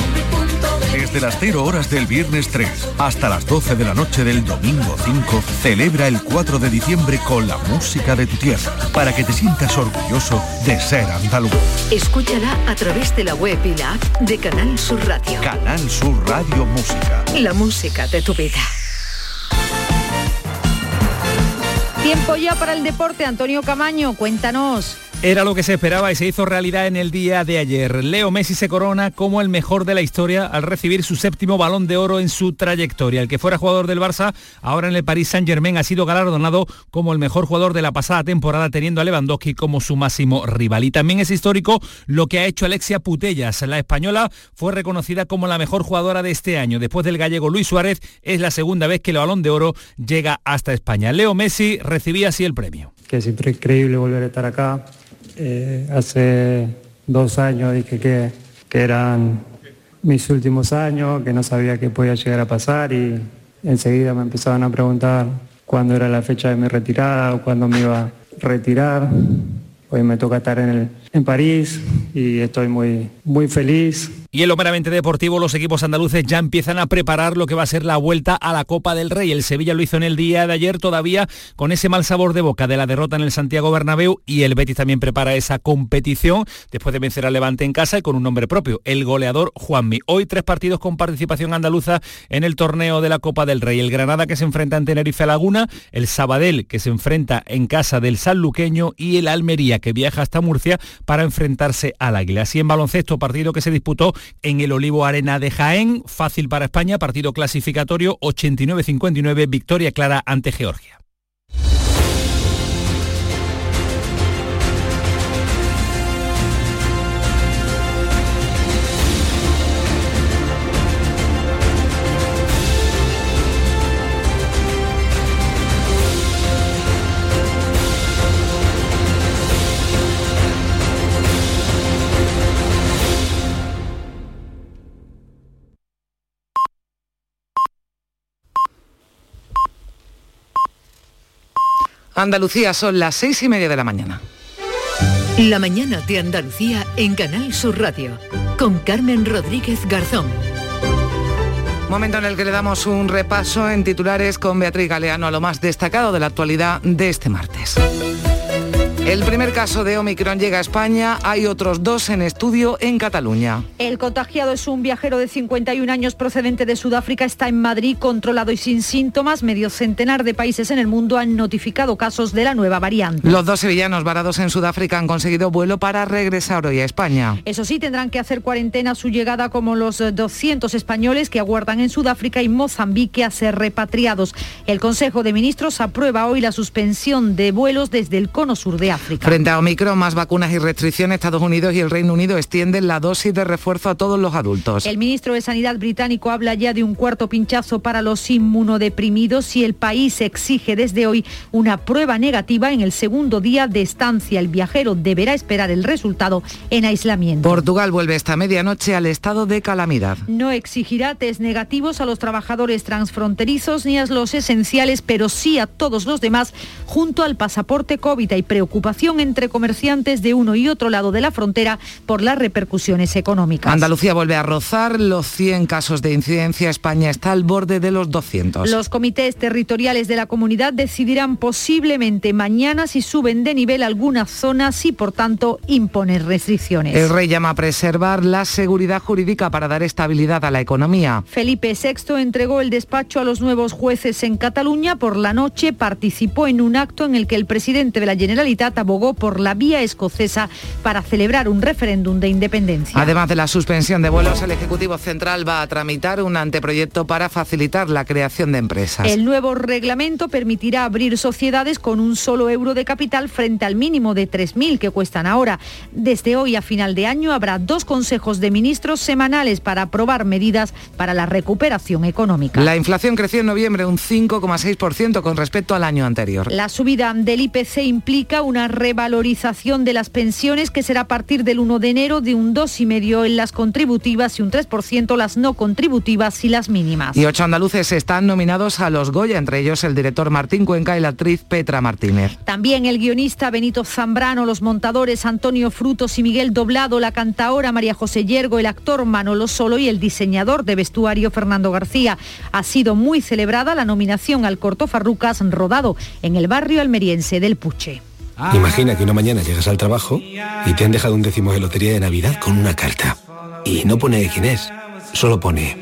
[SPEAKER 21] Desde las 0 horas del viernes 3 hasta las 12 de la noche del domingo 5, celebra el 4 de diciembre con la música de tu tierra, para que te sientas orgulloso de ser andaluz.
[SPEAKER 2] Escúchala a través de la web y la app de Canal Sur Radio.
[SPEAKER 21] Canal Sur Radio Música.
[SPEAKER 2] La música de tu vida.
[SPEAKER 3] Tiempo ya para el deporte. Antonio Camaño, cuéntanos.
[SPEAKER 24] Era lo que se esperaba y se hizo realidad en el día de ayer. Leo Messi se corona como el mejor de la historia al recibir su séptimo balón de oro en su trayectoria. El que fuera jugador del Barça, ahora en el Paris Saint Germain, ha sido galardonado como el mejor jugador de la pasada temporada, teniendo a Lewandowski como su máximo rival. Y también es histórico lo que ha hecho Alexia Putellas. La española fue reconocida como la mejor jugadora de este año. Después del gallego Luis Suárez, es la segunda vez que el balón de oro llega hasta España. Leo Messi recibía así el premio.
[SPEAKER 25] Que siempre increíble volver a estar acá eh, hace dos años dije que, que eran mis últimos años, que no sabía qué podía llegar a pasar y enseguida me empezaban a preguntar cuándo era la fecha de mi retirada o cuándo me iba a retirar. Hoy me toca estar en, en París y estoy muy, muy feliz.
[SPEAKER 24] Y en lo meramente deportivo, los equipos andaluces ya empiezan a preparar lo que va a ser la vuelta a la Copa del Rey. El Sevilla lo hizo en el día de ayer todavía con ese mal sabor de boca de la derrota en el Santiago Bernabéu y el Betis también prepara esa competición después de vencer al Levante en casa y con un nombre propio, el goleador Juanmi. Hoy tres partidos con participación andaluza en el torneo de la Copa del Rey. El Granada que se enfrenta en Tenerife Laguna, el Sabadell que se enfrenta en casa del Sanluqueño y el Almería que viaja hasta Murcia para enfrentarse al Águila. Así en baloncesto, partido que se disputó en el Olivo Arena de Jaén. Fácil para España, partido clasificatorio 89-59, victoria clara ante Georgia.
[SPEAKER 1] Andalucía son las seis y media de la mañana.
[SPEAKER 2] La mañana de Andalucía en Canal Sur Radio con Carmen Rodríguez Garzón.
[SPEAKER 1] Momento en el que le damos un repaso en titulares con Beatriz Galeano a lo más destacado de la actualidad de este martes. El primer caso de Omicron llega a España, hay otros dos en estudio en Cataluña.
[SPEAKER 3] El contagiado es un viajero de 51 años procedente de Sudáfrica, está en Madrid controlado y sin síntomas. Medio centenar de países en el mundo han notificado casos de la nueva variante.
[SPEAKER 1] Los dos sevillanos varados en Sudáfrica han conseguido vuelo para regresar hoy a España.
[SPEAKER 3] Eso sí, tendrán que hacer cuarentena a su llegada como los 200 españoles que aguardan en Sudáfrica y Mozambique a ser repatriados. El Consejo de Ministros aprueba hoy la suspensión de vuelos desde el cono sur de África.
[SPEAKER 1] Frente a Omicron, más vacunas y restricciones, Estados Unidos y el Reino Unido extienden la dosis de refuerzo a todos los adultos.
[SPEAKER 3] El ministro de Sanidad británico habla ya de un cuarto pinchazo para los inmunodeprimidos y el país exige desde hoy una prueba negativa en el segundo día de estancia. El viajero deberá esperar el resultado en aislamiento.
[SPEAKER 1] Portugal vuelve esta medianoche al estado de calamidad.
[SPEAKER 3] No exigirá test negativos a los trabajadores transfronterizos ni a los esenciales, pero sí a todos los demás junto al pasaporte COVID. Hay preocupación entre comerciantes de uno y otro lado de la frontera por las repercusiones económicas.
[SPEAKER 1] Andalucía vuelve a rozar los 100 casos de incidencia. España está al borde de los 200.
[SPEAKER 3] Los comités territoriales de la comunidad decidirán posiblemente mañana si suben de nivel algunas zonas y por tanto imponer restricciones.
[SPEAKER 1] El rey llama a preservar la seguridad jurídica para dar estabilidad a la economía.
[SPEAKER 3] Felipe VI entregó el despacho a los nuevos jueces en Cataluña. Por la noche participó en un acto en el que el presidente de la Generalitat abogó por la vía escocesa para celebrar un referéndum de independencia.
[SPEAKER 1] Además de la suspensión de vuelos, el Ejecutivo Central va a tramitar un anteproyecto para facilitar la creación de empresas.
[SPEAKER 3] El nuevo reglamento permitirá abrir sociedades con un solo euro de capital frente al mínimo de 3.000 que cuestan ahora. Desde hoy a final de año habrá dos consejos de ministros semanales para aprobar medidas para la recuperación económica.
[SPEAKER 1] La inflación creció en noviembre un 5,6% con respecto al año anterior.
[SPEAKER 3] La subida del IPC implica una revalorización de las pensiones que será a partir del 1 de enero de un 2,5% en las contributivas y un 3% las no contributivas y las mínimas.
[SPEAKER 1] Y ocho andaluces están nominados a los Goya, entre ellos el director Martín Cuenca y la actriz Petra Martínez.
[SPEAKER 3] También el guionista Benito Zambrano, los montadores Antonio Frutos y Miguel Doblado, la cantaora María José Yergo, el actor Manolo Solo y el diseñador de vestuario Fernando García. Ha sido muy celebrada la nominación al corto Farrucas rodado en el barrio almeriense del Puche.
[SPEAKER 26] Imagina que una mañana llegas al trabajo y te han dejado un décimo de lotería de Navidad con una carta. Y no pone quién es, solo pone...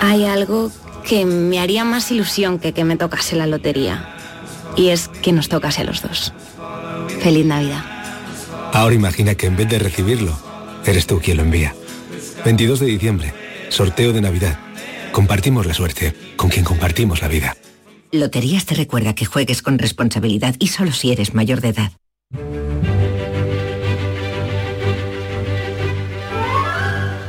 [SPEAKER 27] Hay algo que me haría más ilusión que que me tocase la lotería. Y es que nos tocase a los dos. Feliz Navidad.
[SPEAKER 26] Ahora imagina que en vez de recibirlo, eres tú quien lo envía. 22 de diciembre, sorteo de Navidad. Compartimos la suerte con quien compartimos la vida.
[SPEAKER 15] Loterías te recuerda que juegues con responsabilidad y solo si eres mayor de edad. Thank you.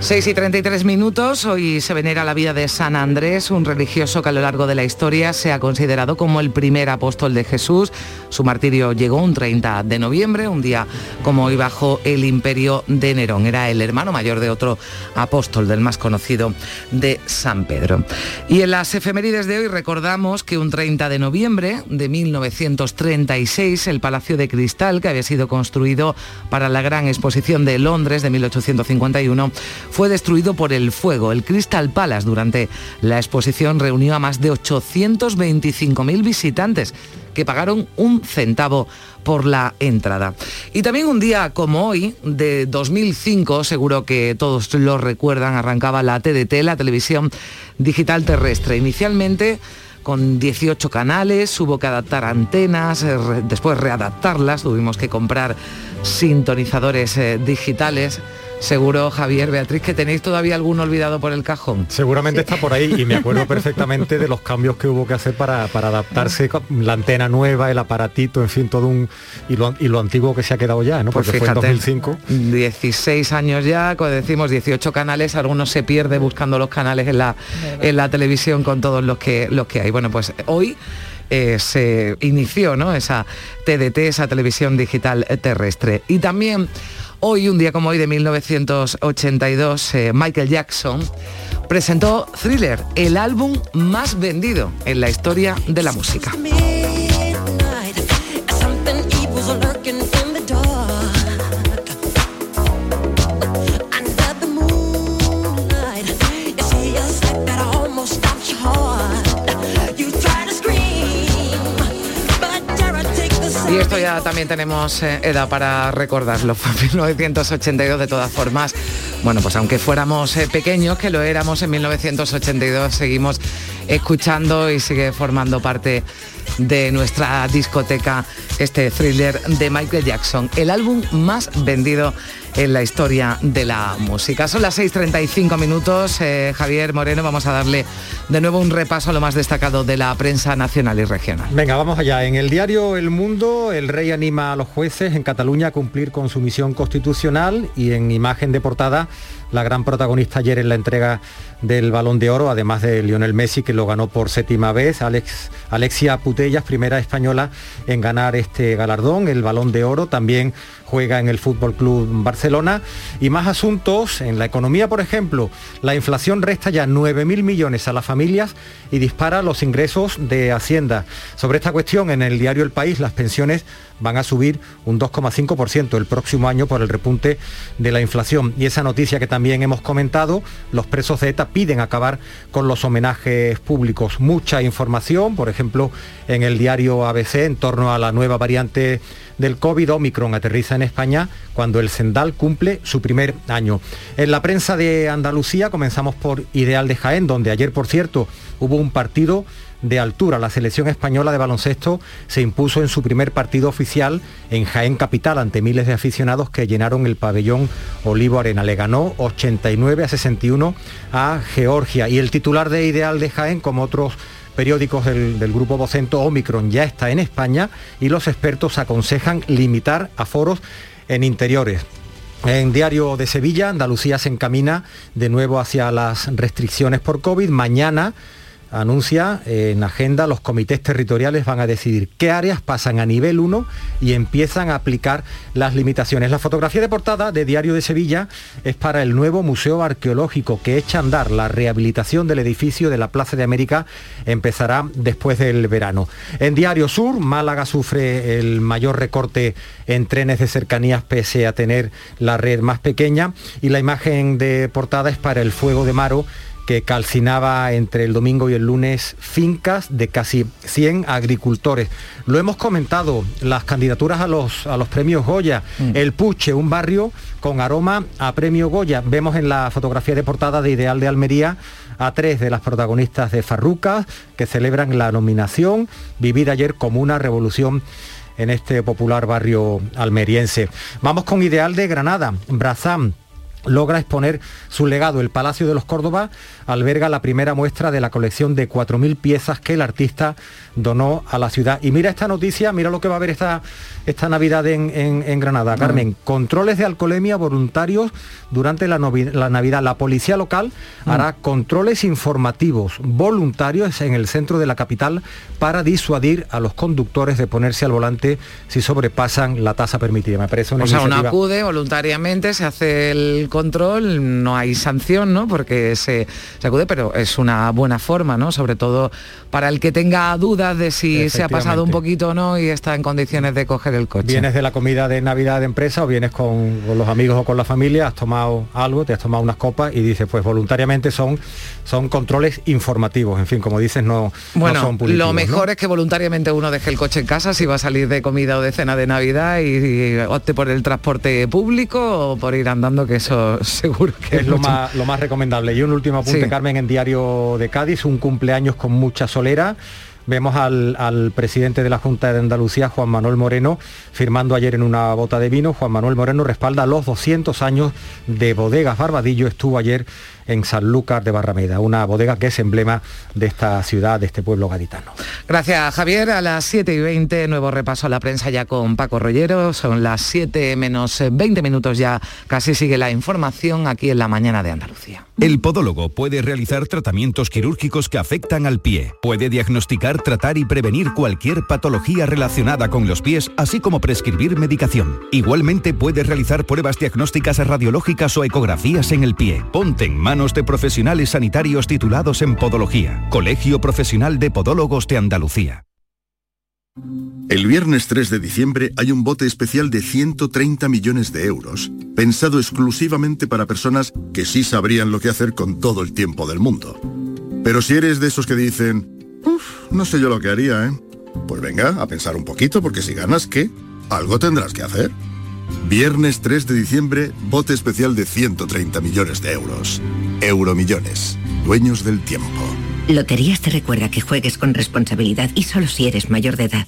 [SPEAKER 1] 6 y 33 minutos, hoy se venera la vida de San Andrés, un religioso que a lo largo de la historia se ha considerado como el primer apóstol de Jesús. Su martirio llegó un 30 de noviembre, un día como hoy bajo el imperio de Nerón. Era el hermano mayor de otro apóstol, del más conocido de San Pedro. Y en las efemérides de hoy recordamos que un 30 de noviembre de 1936 el Palacio de Cristal, que había sido construido para la gran exposición de Londres de 1851, fue destruido por el fuego. El Crystal Palace durante la exposición reunió a más de 825.000 visitantes que pagaron un centavo por la entrada. Y también un día como hoy, de 2005, seguro que todos lo recuerdan, arrancaba la TDT, la televisión digital terrestre. Inicialmente con 18 canales, hubo que adaptar antenas, eh, después readaptarlas, tuvimos que comprar sintonizadores eh, digitales. Seguro, Javier, Beatriz, que tenéis todavía alguno olvidado por el cajón.
[SPEAKER 9] Seguramente está por ahí y me acuerdo perfectamente de los cambios que hubo que hacer para, para adaptarse, la antena nueva, el aparatito, en fin, todo un... y lo, y lo antiguo que se ha quedado ya, ¿no?
[SPEAKER 1] Pues
[SPEAKER 9] Porque
[SPEAKER 1] fíjate,
[SPEAKER 9] fue en 2005.
[SPEAKER 1] 16 años ya, cuando decimos 18 canales, algunos se pierde buscando los canales en la, en la televisión con todos los que, los que hay. Bueno, pues hoy eh, se inició ¿no? esa TDT, esa televisión digital terrestre. Y también hoy, un día como hoy de 1982, eh, Michael Jackson presentó Thriller, el álbum más vendido en la historia de la música. Esto ya también tenemos eh, edad para recordarlo. Fue 1982 de todas formas. Bueno, pues aunque fuéramos eh, pequeños, que lo éramos en 1982, seguimos escuchando y sigue formando parte de nuestra discoteca este thriller de Michael Jackson, el álbum más vendido en la historia de la música. Son las 6.35 minutos. Eh, Javier Moreno, vamos a darle de nuevo un repaso a lo más destacado de la prensa nacional y regional.
[SPEAKER 9] Venga, vamos allá. En el diario El Mundo, el rey anima a los jueces en Cataluña a cumplir con su misión constitucional y en imagen de portada la gran protagonista ayer en la entrega del Balón de Oro, además de Lionel Messi, que lo ganó por séptima vez, Alex, Alexia Putellas, primera española en ganar este galardón, el Balón de Oro, también juega en el Fútbol Club Barcelona y más asuntos en la economía, por ejemplo, la inflación resta ya 9.000 millones a las familias y dispara los ingresos de Hacienda. Sobre esta cuestión, en el diario El País, las pensiones van a subir un 2,5% el próximo año por el repunte de la inflación. Y esa noticia que también hemos comentado, los presos de ETA piden acabar con los homenajes públicos. Mucha información, por ejemplo, en el diario ABC en torno a la nueva variante del COVID, Omicron aterriza en España cuando el Sendal cumple su primer año. En la prensa de Andalucía comenzamos por Ideal de Jaén, donde ayer, por cierto, hubo un partido de altura. La selección española de baloncesto se impuso en su primer partido oficial en Jaén Capital ante miles de aficionados que llenaron el pabellón Olivo Arena. Le ganó 89 a 61 a Georgia. Y el titular de Ideal de Jaén, como otros periódicos del, grupo Vocento, Omicron ya está en España y los expertos aconsejan limitar aforos en interiores. En Diario de Sevilla, Andalucía se encamina de nuevo hacia las restricciones por COVID. Mañana anuncia en agenda los comités territoriales van a decidir qué áreas pasan a nivel 1 y empiezan a aplicar las limitaciones. La fotografía de portada de Diario de Sevilla es para el nuevo Museo Arqueológico que echa a andar la rehabilitación del edificio de la Plaza de América empezará después del verano. En Diario Sur, Málaga sufre el mayor recorte en trenes de cercanías pese a tener la red más pequeña y la imagen de portada es para el Fuego de Maro que calcinaba entre el domingo y el lunes fincas de casi 100 agricultores. Lo hemos comentado, las candidaturas a los, a los premios Goya, mm. el Puche, un barrio con aroma a premio Goya. Vemos en la fotografía de portada de Ideal de Almería a tres de las protagonistas de Farrucas que celebran la nominación, vivir ayer como una revolución en este popular barrio almeriense. Vamos con Ideal de Granada, Brazán logra exponer su legado. El Palacio de los Córdoba alberga la primera muestra de la colección de 4.000 piezas que el artista donó a la ciudad. Y mira esta noticia, mira lo que va a haber esta, esta Navidad en, Granada. Carmen, controles de alcoholemia voluntarios durante la, Navidad. La policía local mm. hará controles informativos voluntarios en el centro de la capital para disuadir a los conductores de ponerse al volante si sobrepasan la tasa permitida. Me parece una
[SPEAKER 1] O sea, uno acude voluntariamente, se hace el control, no hay sanción, ¿no? Porque se, se acude, pero es una buena forma, ¿no? Sobre todo para el que tenga dudas de si se ha pasado un poquito o no y está en condiciones de coger el coche.
[SPEAKER 9] Vienes de la comida de Navidad de empresa o vienes con, los amigos o con la familia, has tomado algo, te has tomado unas copas y dices, pues voluntariamente son, son controles informativos. En fin, como dices, no,
[SPEAKER 1] bueno,
[SPEAKER 9] son
[SPEAKER 1] Lo mejor es que voluntariamente uno deje el coche en casa si va a salir de comida o de cena de Navidad y, opte por el transporte público o por ir andando, que eso seguro que
[SPEAKER 9] es, lo, más, lo más recomendable. Y un último apunte, Carmen, en Diario de Cádiz, un cumpleaños con mucha solera. Vemos al, presidente de la Junta de Andalucía, Juan Manuel Moreno, firmando ayer en una bota de vino. Juan Manuel Moreno respalda los 200 años de bodegas Barbadillo. Estuvo ayer en Sanlúcar de Barrameda, una bodega que es emblema de esta ciudad, de este pueblo gaditano.
[SPEAKER 1] Gracias, Javier. A las 7 y 20, nuevo repaso a la prensa ya con Paco Rollero. Son las 7 menos 20 minutos ya. Casi sigue la información aquí en la mañana de Andalucía.
[SPEAKER 12] El podólogo puede realizar tratamientos quirúrgicos que afectan al pie. Puede diagnosticar, tratar y prevenir cualquier patología relacionada con los pies, así como prescribir medicación. Igualmente puede realizar pruebas diagnósticas radiológicas o ecografías en el pie. Ponte en de profesionales sanitarios titulados en Podología. Colegio Profesional de Podólogos de Andalucía.
[SPEAKER 16] El viernes 3 de diciembre hay un bote especial de 130 millones de euros, pensado exclusivamente para personas que sí sabrían lo que hacer con todo el tiempo del mundo. Pero si eres de esos que dicen, uff, no sé yo lo que haría, ¿eh? Pues venga, a pensar un poquito, porque si ganas, ¿qué?
[SPEAKER 28] algo tendrás que hacer. Viernes 3 de diciembre, bote especial de 130 millones de euros. Euromillones, dueños del tiempo.
[SPEAKER 15] Loterías te recuerda que juegues con responsabilidad y solo si eres mayor de edad.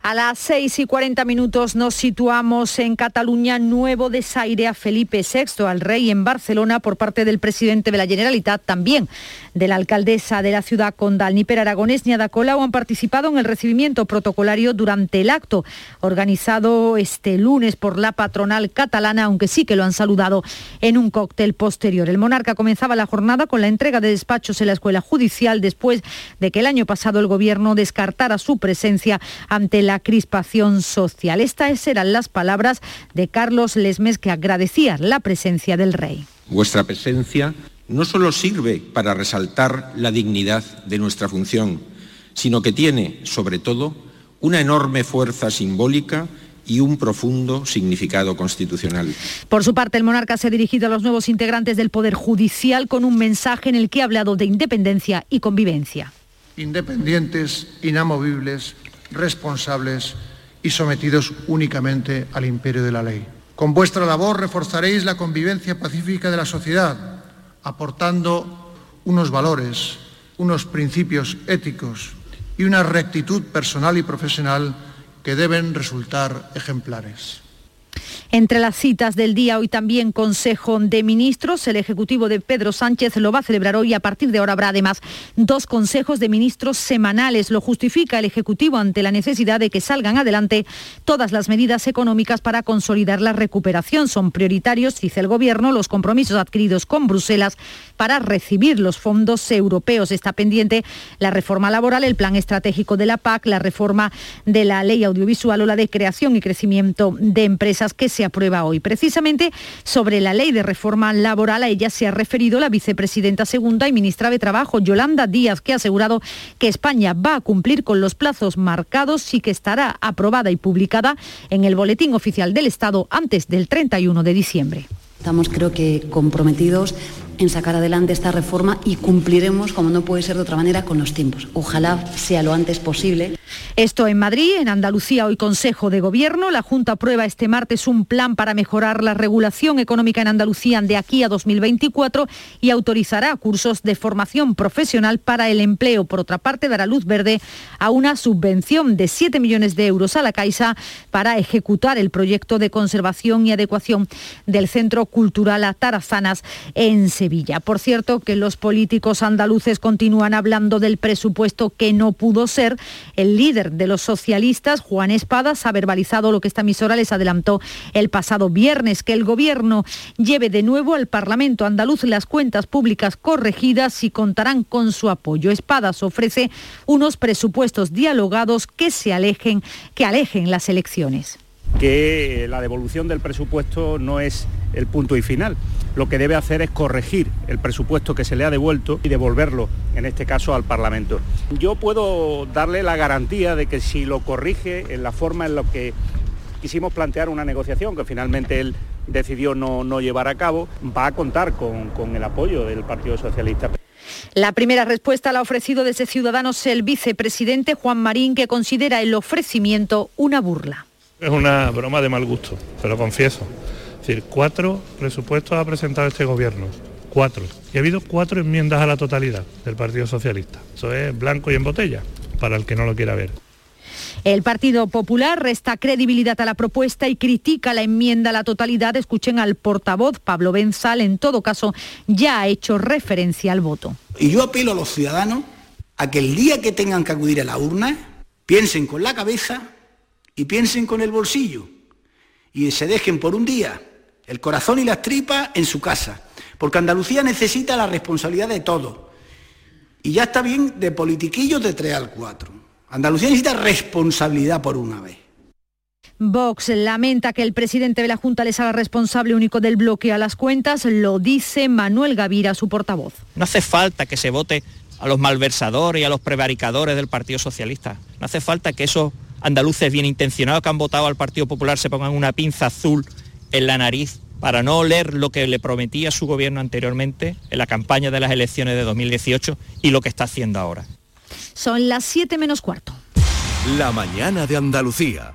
[SPEAKER 3] A las 6 y 40 minutos nos situamos en Cataluña. Nuevo desaire a Felipe VI, al rey en Barcelona, por parte del presidente de la Generalitat, también de la alcaldesa de la ciudad condal. Ni Per Aragonés ni Ada Colau han participado en el recibimiento protocolario durante el acto organizado este lunes por la patronal catalana, aunque sí que lo han saludado en un cóctel posterior. El monarca comenzaba la jornada con la entrega de despachos en la escuela judicial después de que el año pasado el gobierno descartara su presencia ante la crispación social. Estas eran las palabras de Carlos Lesmes que agradecía la presencia del rey.
[SPEAKER 29] Vuestra presencia no solo sirve para resaltar la dignidad de nuestra función, sino que tiene, sobre todo, una enorme fuerza simbólica y un profundo significado constitucional.
[SPEAKER 3] Por su parte, el monarca se ha dirigido a los nuevos integrantes del Poder Judicial con un mensaje en el que ha hablado de independencia y convivencia.
[SPEAKER 30] Independientes, inamovibles, responsables y sometidos únicamente al imperio de la ley. Con vuestra labor reforzaréis la convivencia pacífica de la sociedad, aportando unos valores, unos principios éticos y una rectitud personal y profesional que deben resultar ejemplares.
[SPEAKER 3] Entre las citas del día, hoy también Consejo de Ministros. El Ejecutivo de Pedro Sánchez lo va a celebrar hoy. A partir de ahora habrá además dos consejos de ministros semanales. Lo justifica el Ejecutivo ante la necesidad de que salgan adelante todas las medidas económicas para consolidar la recuperación. Son prioritarios, dice el Gobierno, los compromisos adquiridos con Bruselas para recibir los fondos europeos. Está pendiente la reforma laboral, el plan estratégico de la PAC, la reforma de la ley audiovisual o la de creación y crecimiento de empresas que se aprueba hoy. Precisamente sobre la ley de reforma laboral, a ella se ha referido la vicepresidenta segunda y ministra de Trabajo, Yolanda Díaz, que ha asegurado que España va a cumplir con los plazos marcados y que estará aprobada y publicada en el Boletín Oficial del Estado antes del 31 de diciembre.
[SPEAKER 31] Estamos creo que comprometidos en sacar adelante esta reforma y cumpliremos, como no puede ser de otra manera, con los tiempos. Ojalá sea lo antes posible.
[SPEAKER 3] Esto en Madrid, en Andalucía, hoy Consejo de Gobierno. La Junta aprueba este martes un plan para mejorar la regulación económica en Andalucía de aquí a 2024 y autorizará cursos de formación profesional para el empleo. Por otra parte, dará luz verde a una subvención de 7 millones de euros a la Caixa para ejecutar el proyecto de conservación y adecuación del Centro Cultural Atarazanas en Sevilla. Por cierto, que los políticos andaluces continúan hablando del presupuesto que no pudo ser. El líder de los socialistas, Juan Espadas, ha verbalizado lo que esta emisora les adelantó el pasado viernes, que el gobierno lleve de nuevo al Parlamento andaluz las cuentas públicas corregidas y contarán con su apoyo. Espadas ofrece unos presupuestos dialogados que se alejen, que alejen las elecciones
[SPEAKER 32] que la devolución del presupuesto no es el punto y final. Lo que debe hacer es corregir el presupuesto que se le ha devuelto y devolverlo, en este caso, al Parlamento. Yo puedo darle la garantía de que si lo corrige en la forma en la que quisimos plantear una negociación, que finalmente él decidió no, llevar a cabo, va a contar con, con el apoyo del Partido Socialista.
[SPEAKER 3] La primera respuesta la ha ofrecido desde Ciudadanos el vicepresidente Juan Marín, que considera el ofrecimiento una burla.
[SPEAKER 33] Es una broma de mal gusto, te lo confieso. Es decir, cuatro presupuestos ha presentado este gobierno. Cuatro. Y ha habido cuatro enmiendas a la totalidad del Partido Socialista. Eso es blanco y en botella, para el que no lo quiera ver.
[SPEAKER 3] El Partido Popular resta credibilidad a la propuesta y critica la enmienda a la totalidad. Escuchen al portavoz Pablo Benzal, en todo caso ya ha hecho referencia al voto.
[SPEAKER 34] Y yo apelo a los ciudadanos a que el día que tengan que acudir a la urna, piensen con la cabeza y piensen con el bolsillo y se dejen por un día el corazón y las tripas en su casa, porque Andalucía necesita la responsabilidad de todo. Y ya está bien de politiquillos de 3 al 4. Andalucía necesita responsabilidad por una vez.
[SPEAKER 3] Vox lamenta que el presidente de la Junta les haga responsable único del bloqueo a las cuentas, lo dice Manuel Gavira, su portavoz.
[SPEAKER 35] No hace falta que se vote a los malversadores y a los prevaricadores del Partido Socialista. No hace falta que esos andaluces bien intencionados que han votado al Partido Popular se pongan una pinza azul en la nariz para no oler lo que le prometía su gobierno anteriormente en la campaña de las elecciones de 2018 y lo que está haciendo ahora.
[SPEAKER 3] Son las 7 menos cuarto.
[SPEAKER 21] La mañana de Andalucía.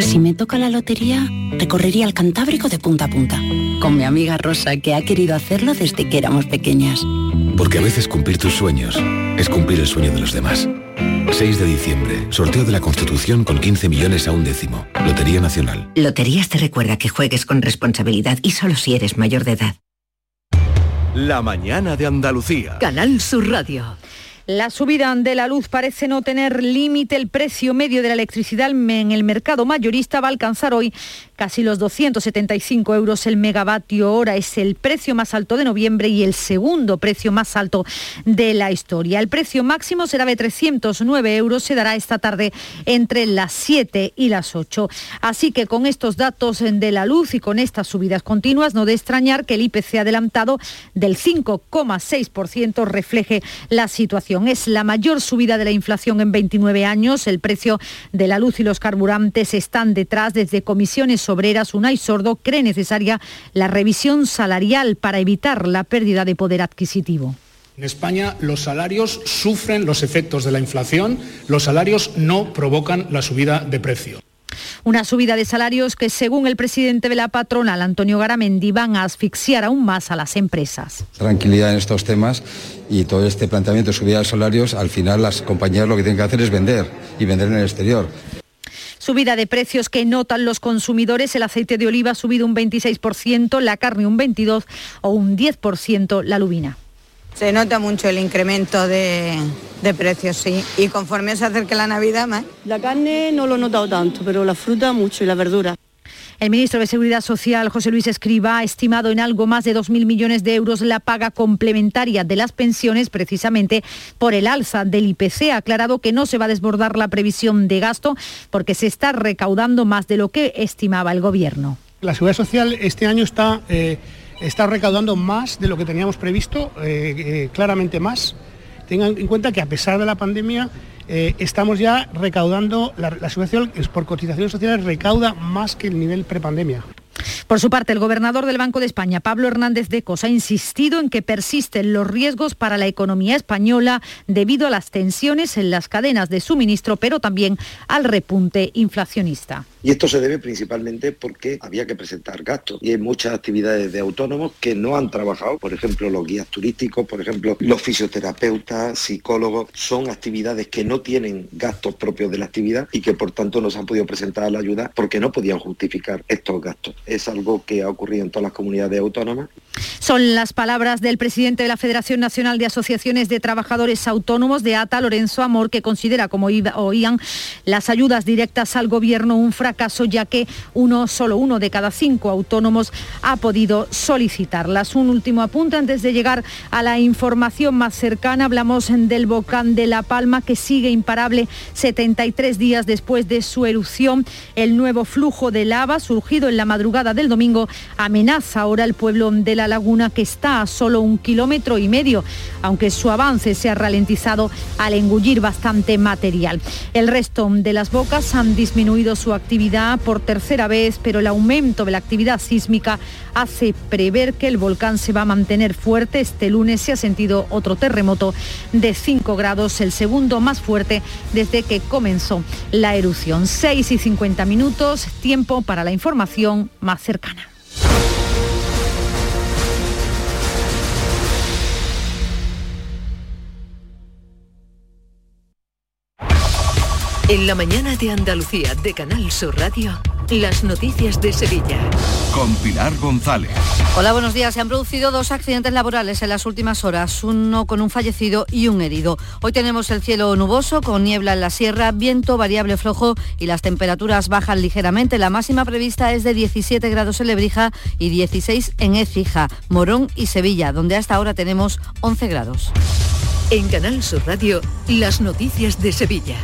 [SPEAKER 36] Si me toca la lotería, recorrería el Cantábrico de punta a punta, con mi amiga Rosa, que ha querido hacerlo desde que éramos pequeñas.
[SPEAKER 37] Porque a veces cumplir tus sueños es cumplir el sueño de los demás. 6 de diciembre, sorteo de la Constitución con 15 millones a un décimo. Lotería Nacional.
[SPEAKER 15] Loterías te recuerda que juegues con responsabilidad y solo si eres mayor de edad.
[SPEAKER 21] La mañana de Andalucía.
[SPEAKER 2] Canal Sur Radio.
[SPEAKER 3] La subida de la luz parece no tener límite. El precio medio de la electricidad en el mercado mayorista va a alcanzar hoy casi los 275 euros el megavatio hora. Es el precio más alto de noviembre y el segundo precio más alto de la historia. El precio máximo será de 309 euros. Se dará esta tarde entre las 7 y las 8. Así que con estos datos de la luz y con estas subidas continuas, no de extrañar que el IPC adelantado del 5,6% refleje la situación es la mayor subida de la inflación en 29 años. El precio de la luz y los carburantes están detrás. Desde comisiones obreras, Unai Sordo cree necesaria la revisión salarial para evitar la pérdida de poder adquisitivo.
[SPEAKER 38] En España los salarios sufren los efectos de la inflación, los salarios no provocan la subida de precio.
[SPEAKER 3] Una subida de salarios que, según el presidente de la patronal, Antonio Garamendi, van a asfixiar aún más a las empresas.
[SPEAKER 39] Tranquilidad en estos temas y todo este planteamiento de subida de salarios, al final las compañías lo que tienen que hacer es vender y vender en el exterior.
[SPEAKER 3] Subida de precios que notan los consumidores. El aceite de oliva ha subido un 26%, la carne un 22% o un 10% la lubina.
[SPEAKER 40] Se nota mucho el incremento de, de, precios, sí. Y conforme se acerque la Navidad, más.
[SPEAKER 41] La carne no lo he notado tanto, pero la fruta mucho y la verdura.
[SPEAKER 3] El ministro de Seguridad Social, José Luis Escriba, ha estimado en algo más de 2.000 millones de euros la paga complementaria de las pensiones, precisamente por el alza del IPC. Ha aclarado que no se va a desbordar la previsión de gasto porque se está recaudando más de lo que estimaba el Gobierno.
[SPEAKER 42] La Seguridad Social este año está... Eh está recaudando más de lo que teníamos previsto, eh, eh, claramente más. Tengan en cuenta que a pesar de la pandemia eh, estamos ya recaudando, la, la subvención por cotizaciones sociales recauda más que el nivel prepandemia.
[SPEAKER 3] Por su parte, el gobernador del Banco de España, Pablo Hernández de Cos, ha insistido en que persisten los riesgos para la economía española debido a las tensiones en las cadenas de suministro, pero también al repunte inflacionista.
[SPEAKER 43] Y esto se debe principalmente porque había que presentar gastos y hay muchas actividades de autónomos que no han trabajado, por ejemplo los guías turísticos, por ejemplo los fisioterapeutas, psicólogos, son actividades que no tienen gastos propios de la actividad y que por tanto no se han podido presentar la ayuda porque no podían justificar estos gastos. Es algo que ha ocurrido en todas las comunidades autónomas.
[SPEAKER 3] Son las palabras del presidente de la Federación Nacional de Asociaciones de Trabajadores Autónomos de ATA, Lorenzo Amor, que considera, como oían, las ayudas directas al gobierno un fracaso caso, ya que uno, solo uno de cada cinco autónomos ha podido solicitarlas. Un último apunte antes de llegar a la información más cercana. Hablamos del volcán de La Palma que sigue imparable 73 días después de su erupción. El nuevo flujo de lava surgido en la madrugada del domingo amenaza ahora el pueblo de La Laguna que está a solo un kilómetro y medio, aunque su avance se ha ralentizado al engullir bastante material. El resto de las bocas han disminuido su actividad por tercera vez, pero el aumento de la actividad sísmica hace prever que el volcán se va a mantener fuerte. Este lunes se ha sentido otro terremoto de 5 grados, el segundo más fuerte desde que comenzó la erupción. 6 y 50 minutos, tiempo para la información más cercana.
[SPEAKER 2] En la mañana de Andalucía de Canal Sur Radio, las noticias de Sevilla.
[SPEAKER 21] Con Pilar González.
[SPEAKER 44] Hola, buenos días. Se han producido dos accidentes laborales en las últimas horas, uno con un fallecido y un herido. Hoy tenemos el cielo nuboso con niebla en la sierra, viento variable flojo y las temperaturas bajan ligeramente. La máxima prevista es de 17 grados en Lebrija y 16 en Écija, Morón y Sevilla, donde hasta ahora tenemos 11 grados.
[SPEAKER 2] En Canal Sur Radio, las noticias de Sevilla.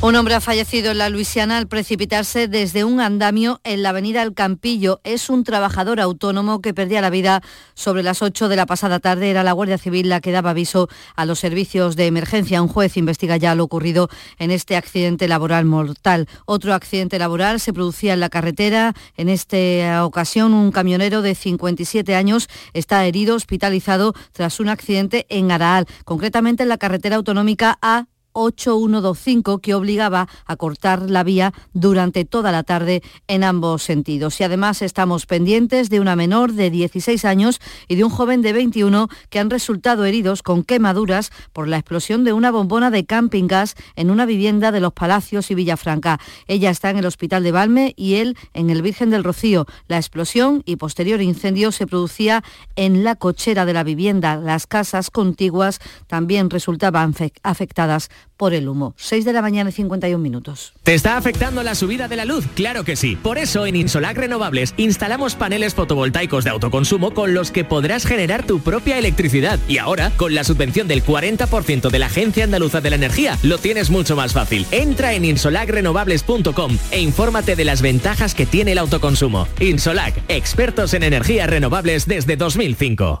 [SPEAKER 44] Un hombre ha fallecido en la Luisiana al precipitarse desde un andamio en la avenida El Campillo. Es un trabajador autónomo que perdía la vida sobre las 8 de la pasada tarde. Era la Guardia Civil la que daba aviso a los servicios de emergencia. Un juez investiga ya lo ocurrido en este accidente laboral mortal. Otro accidente laboral se producía en la carretera. En esta ocasión un camionero de 57 años está herido, hospitalizado tras un accidente en Araal, concretamente en la carretera autonómica A 8125 que obligaba a cortar la vía durante toda la tarde en ambos sentidos. Y además estamos pendientes de una menor de 16 años y de un joven de 21 que han resultado heridos con quemaduras por la explosión de una bombona de camping gas en una vivienda de Los Palacios y Villafranca. Ella está en el hospital de Valme y él en el Virgen del Rocío. La explosión y posterior incendio se producía en la cochera de la vivienda. Las casas contiguas también resultaban afectadas por el humo. 6 de la mañana y 51 minutos.
[SPEAKER 45] ¿Te está afectando la subida de la luz? Claro que sí. Por eso en Insolac Renovables instalamos paneles fotovoltaicos de autoconsumo con los que podrás generar tu propia electricidad. Y ahora, con la subvención del 40% de la Agencia Andaluza de la Energía, lo tienes mucho más fácil. Entra en insolacrenovables.com e infórmate de las ventajas que tiene el autoconsumo. Insolac, expertos en energías renovables desde 2005.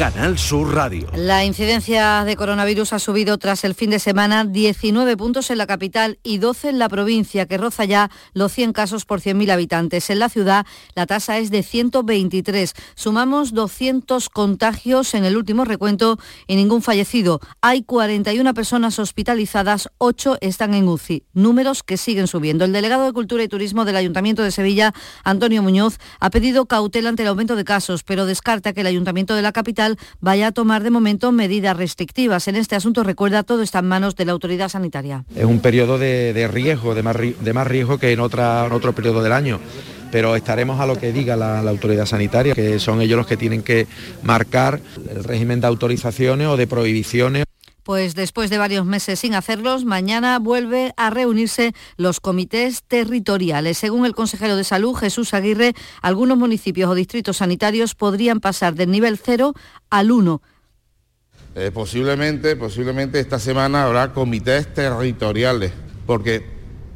[SPEAKER 21] Canal Sur Radio.
[SPEAKER 44] La incidencia de coronavirus ha subido tras el fin de semana 19 puntos en la capital y 12 en la provincia, que roza ya los 100 casos por 100.000 habitantes. En la ciudad la tasa es de 123. Sumamos 200 contagios en el último recuento y ningún fallecido. Hay 41 personas hospitalizadas, 8 están en UCI. Números que siguen subiendo. El delegado de Cultura y Turismo del Ayuntamiento de Sevilla, Antonio Muñoz, ha pedido cautela ante el aumento de casos, pero descarta que el Ayuntamiento de la capital vaya a tomar de momento medidas restrictivas. En este asunto, recuerda, todo está en manos de la autoridad sanitaria.
[SPEAKER 34] Es un periodo de, riesgo, de más, de más riesgo que en, otro periodo del año pero estaremos a lo que diga la, autoridad sanitaria, que son ellos los que tienen que marcar el régimen de autorizaciones o de prohibiciones.
[SPEAKER 44] Pues después de varios meses sin hacerlos, mañana vuelve a reunirse los comités territoriales. Según el consejero de Salud, Jesús Aguirre, algunos municipios o distritos sanitarios podrían pasar del nivel 0 al 1.
[SPEAKER 4] Eh, posiblemente, posiblemente esta semana habrá comités territoriales, porque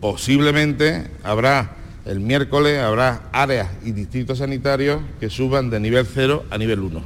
[SPEAKER 4] posiblemente habrá el miércoles habrá áreas y distritos sanitarios que suban de nivel 0 a nivel 1.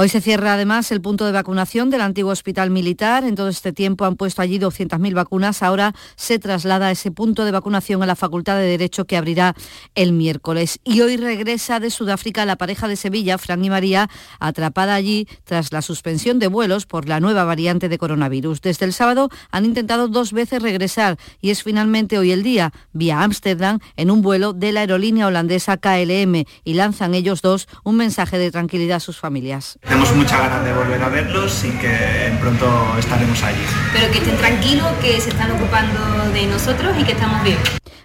[SPEAKER 44] Hoy se cierra además el punto de vacunación del antiguo hospital militar. En todo este tiempo han puesto allí 200.000 vacunas. Ahora se traslada ese punto de vacunación a la Facultad de Derecho que abrirá el miércoles. Y hoy regresa de Sudáfrica la pareja de Sevilla, Fran y María, atrapada allí tras la suspensión de vuelos por la nueva variante de coronavirus. Desde el sábado han intentado dos veces regresar y es finalmente hoy el día, vía Ámsterdam, en un vuelo de la aerolínea holandesa KLM y lanzan ellos dos un mensaje de tranquilidad a sus familias.
[SPEAKER 46] Tenemos muchas ganas de volver a verlos y que pronto estaremos allí.
[SPEAKER 47] Pero que estén tranquilos, que se están ocupando de nosotros y que estamos bien.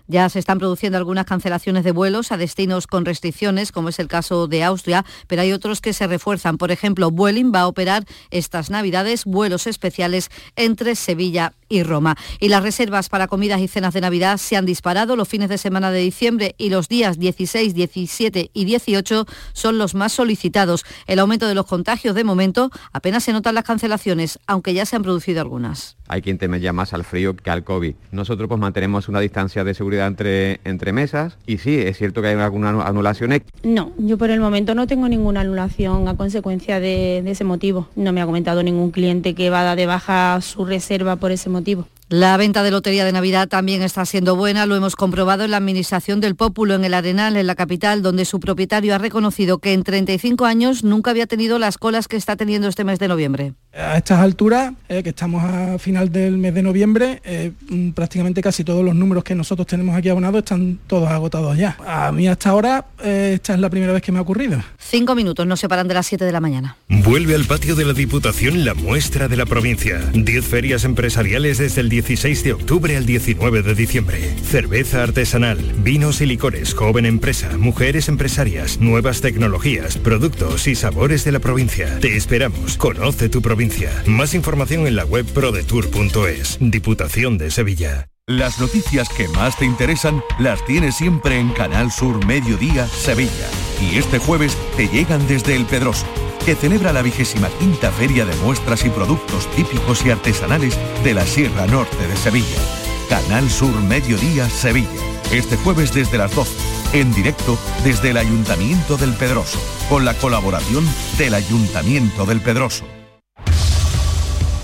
[SPEAKER 44] Ya se están produciendo algunas cancelaciones de vuelos a destinos con restricciones, como es el caso de Austria, pero hay otros que se refuerzan. Por ejemplo, Vueling va a operar estas Navidades vuelos especiales entre Sevilla y Roma. Y las reservas para comidas y cenas de Navidad se han disparado los fines de semana de diciembre y los días 16, 17 y 18 son los más solicitados. El aumento de los contagios de momento apenas se notan las cancelaciones, aunque ya se han producido algunas.
[SPEAKER 48] Hay quien teme ya más al frío que al COVID. Nosotros pues mantenemos una distancia de seguridad entre, entre mesas y sí, es cierto que hay algunas anulaciones.
[SPEAKER 49] No, yo por el momento no tengo ninguna anulación a consecuencia de, de ese motivo. No me ha comentado ningún cliente que va a dar de baja su reserva por ese motivo.
[SPEAKER 44] La venta de lotería de Navidad también está siendo buena, lo hemos comprobado en la administración del Pópulo en el Arenal, en la capital, donde su propietario ha reconocido que en 35 años nunca había tenido las colas que está teniendo este mes de noviembre.
[SPEAKER 34] A estas alturas, eh, que estamos a final del mes de noviembre, eh, mm, prácticamente casi todos los números que nosotros tenemos aquí abonados están todos agotados ya. A mí hasta ahora eh, esta es la primera vez que me ha ocurrido.
[SPEAKER 44] Cinco minutos nos separan de las 7 de la mañana.
[SPEAKER 50] Vuelve al patio de la Diputación la muestra de la provincia. 10 ferias empresariales desde el 16 de octubre al 19 de diciembre. Cerveza artesanal, vinos y licores, joven empresa, mujeres empresarias, nuevas tecnologías, productos y sabores de la provincia. Te esperamos. Conoce tu provincia. Más información en la web prodetour.es. Diputación de Sevilla.
[SPEAKER 21] Las noticias que más te interesan las tienes siempre en Canal Sur Mediodía Sevilla. Y este jueves te llegan desde El Pedroso, que celebra la vigésima quinta feria de muestras y productos típicos y artesanales de la Sierra Norte de Sevilla. Canal Sur Mediodía Sevilla. Este jueves desde las 12, en directo desde el Ayuntamiento del Pedroso, con la colaboración del Ayuntamiento del Pedroso.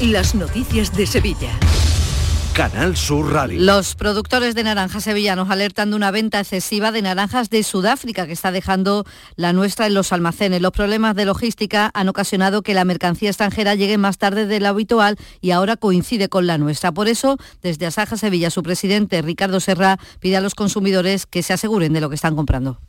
[SPEAKER 2] Las noticias de Sevilla.
[SPEAKER 21] Canal Sur Radio.
[SPEAKER 44] Los productores de naranjas sevillanos alertan de una venta excesiva de naranjas de Sudáfrica que está dejando la nuestra en los almacenes. Los problemas de logística han ocasionado que la mercancía extranjera llegue más tarde de lo habitual y ahora coincide con la nuestra. Por eso, desde Asaja Sevilla, su presidente Ricardo Serra pide a los consumidores que se aseguren de lo que están comprando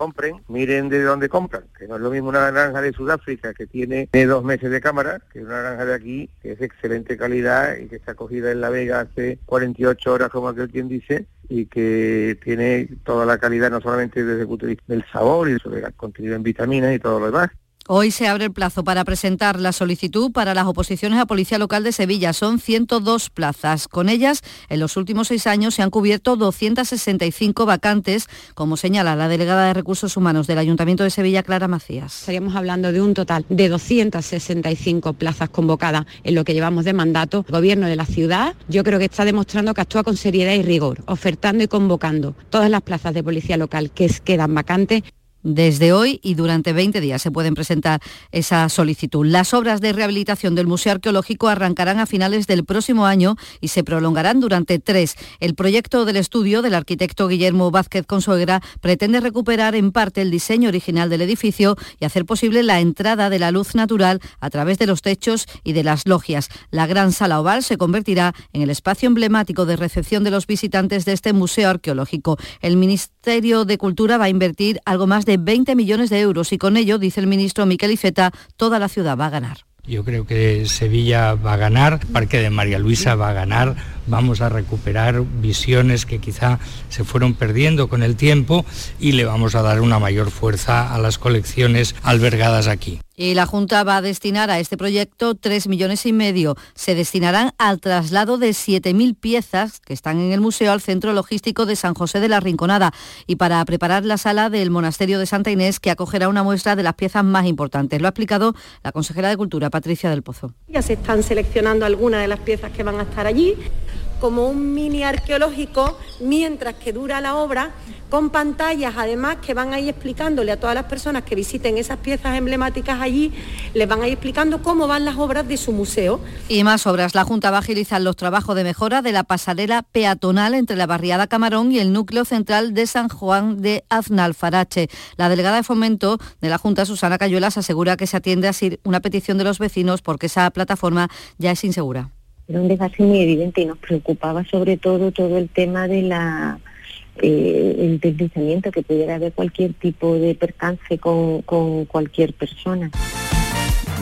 [SPEAKER 51] compren, miren de dónde compran, que no es lo mismo una naranja de Sudáfrica que tiene dos meses de cámara, que una naranja de aquí que es excelente calidad y que está cogida en La Vega hace 48 horas, como aquel quien dice, y que tiene toda la calidad no solamente desde el punto de vista del sabor y del contenido en vitaminas y todo lo demás,
[SPEAKER 44] Hoy se abre el plazo para presentar la solicitud para las oposiciones a Policía Local de Sevilla. Son 102 plazas. Con ellas, en los últimos seis años se han cubierto 265 vacantes, como señala la delegada de Recursos Humanos del Ayuntamiento de Sevilla, Clara Macías.
[SPEAKER 49] Estaríamos hablando de un total de 265 plazas convocadas en lo que llevamos de mandato. El gobierno de la ciudad, yo creo que está demostrando que actúa con seriedad y rigor, ofertando y convocando todas las plazas de Policía Local que quedan vacantes
[SPEAKER 44] desde hoy y durante 20 días se pueden presentar esa solicitud. Las obras de rehabilitación del Museo Arqueológico arrancarán a finales del próximo año y se prolongarán durante tres. El proyecto del estudio del arquitecto Guillermo Vázquez Consuegra pretende recuperar en parte el diseño original del edificio y hacer posible la entrada de la luz natural a través de los techos y de las logias. La gran sala oval se convertirá en el espacio emblemático de recepción de los visitantes de este museo arqueológico. El Ministerio de Cultura va a invertir algo más de de 20 millones de euros y con ello, dice el ministro Miquel Iceta, toda la ciudad va a ganar.
[SPEAKER 52] Yo creo que Sevilla va a ganar, Parque de María Luisa va a ganar, vamos a recuperar visiones que quizá se fueron perdiendo con el tiempo y le vamos a dar una mayor fuerza a las colecciones albergadas aquí.
[SPEAKER 44] Y la Junta va a destinar a este proyecto 3 millones y medio. Se destinarán al traslado de 7.000 piezas que están en el museo al Centro Logístico de San José de la Rinconada y para preparar la sala del Monasterio de Santa Inés que acogerá una muestra de las piezas más importantes. Lo ha explicado la consejera de Cultura, Patricia del Pozo.
[SPEAKER 10] Ya se están seleccionando algunas de las piezas que van a estar allí como un mini arqueológico mientras que dura la obra, con pantallas además que van a ir explicándole a todas las personas que visiten esas piezas emblemáticas allí, les van a ir explicando cómo van las obras de su museo.
[SPEAKER 44] Y más obras. La Junta va a agilizar los trabajos de mejora de la pasarela peatonal entre la barriada Camarón y el núcleo central de San Juan de Aznalfarache. La delegada de fomento de la Junta, Susana Cayuelas, asegura que se atiende a una petición de los vecinos porque esa plataforma ya es insegura
[SPEAKER 53] era un desgaste muy evidente y nos preocupaba sobre todo todo el tema de la eh, el deslizamiento, que pudiera haber cualquier tipo de percance con, con cualquier persona.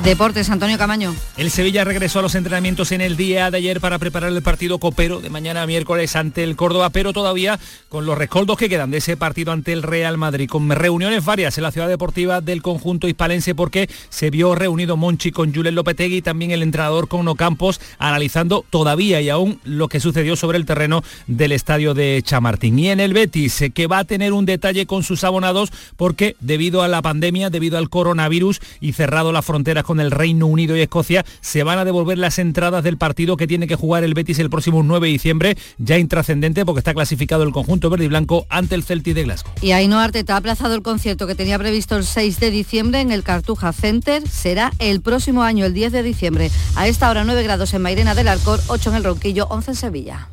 [SPEAKER 44] Deportes, Antonio Camaño.
[SPEAKER 24] El Sevilla regresó a los entrenamientos en el día de ayer para preparar el partido copero de mañana miércoles ante el Córdoba, pero todavía con los recoldos que quedan de ese partido ante el Real Madrid, con reuniones varias en la ciudad deportiva del conjunto hispalense porque se vio reunido Monchi con Julen Lopetegui y también el entrenador con Campos analizando todavía y aún lo que sucedió sobre el terreno del estadio de Chamartín. Y en el Betis, que va a tener un detalle con sus abonados porque debido a la pandemia, debido al coronavirus y cerrado la frontera con el Reino Unido y Escocia, se van a devolver las entradas del partido que tiene que jugar el Betis el próximo 9 de diciembre, ya intrascendente porque está clasificado el conjunto verde y blanco ante el Celtic de Glasgow.
[SPEAKER 44] Y Ainhoa Arteta ha aplazado el concierto que tenía previsto el 6 de diciembre en el Cartuja Center. Será el próximo año, el 10 de diciembre. A esta hora 9 grados en Mairena del Alcor, 8 en el Ronquillo, 11 en Sevilla.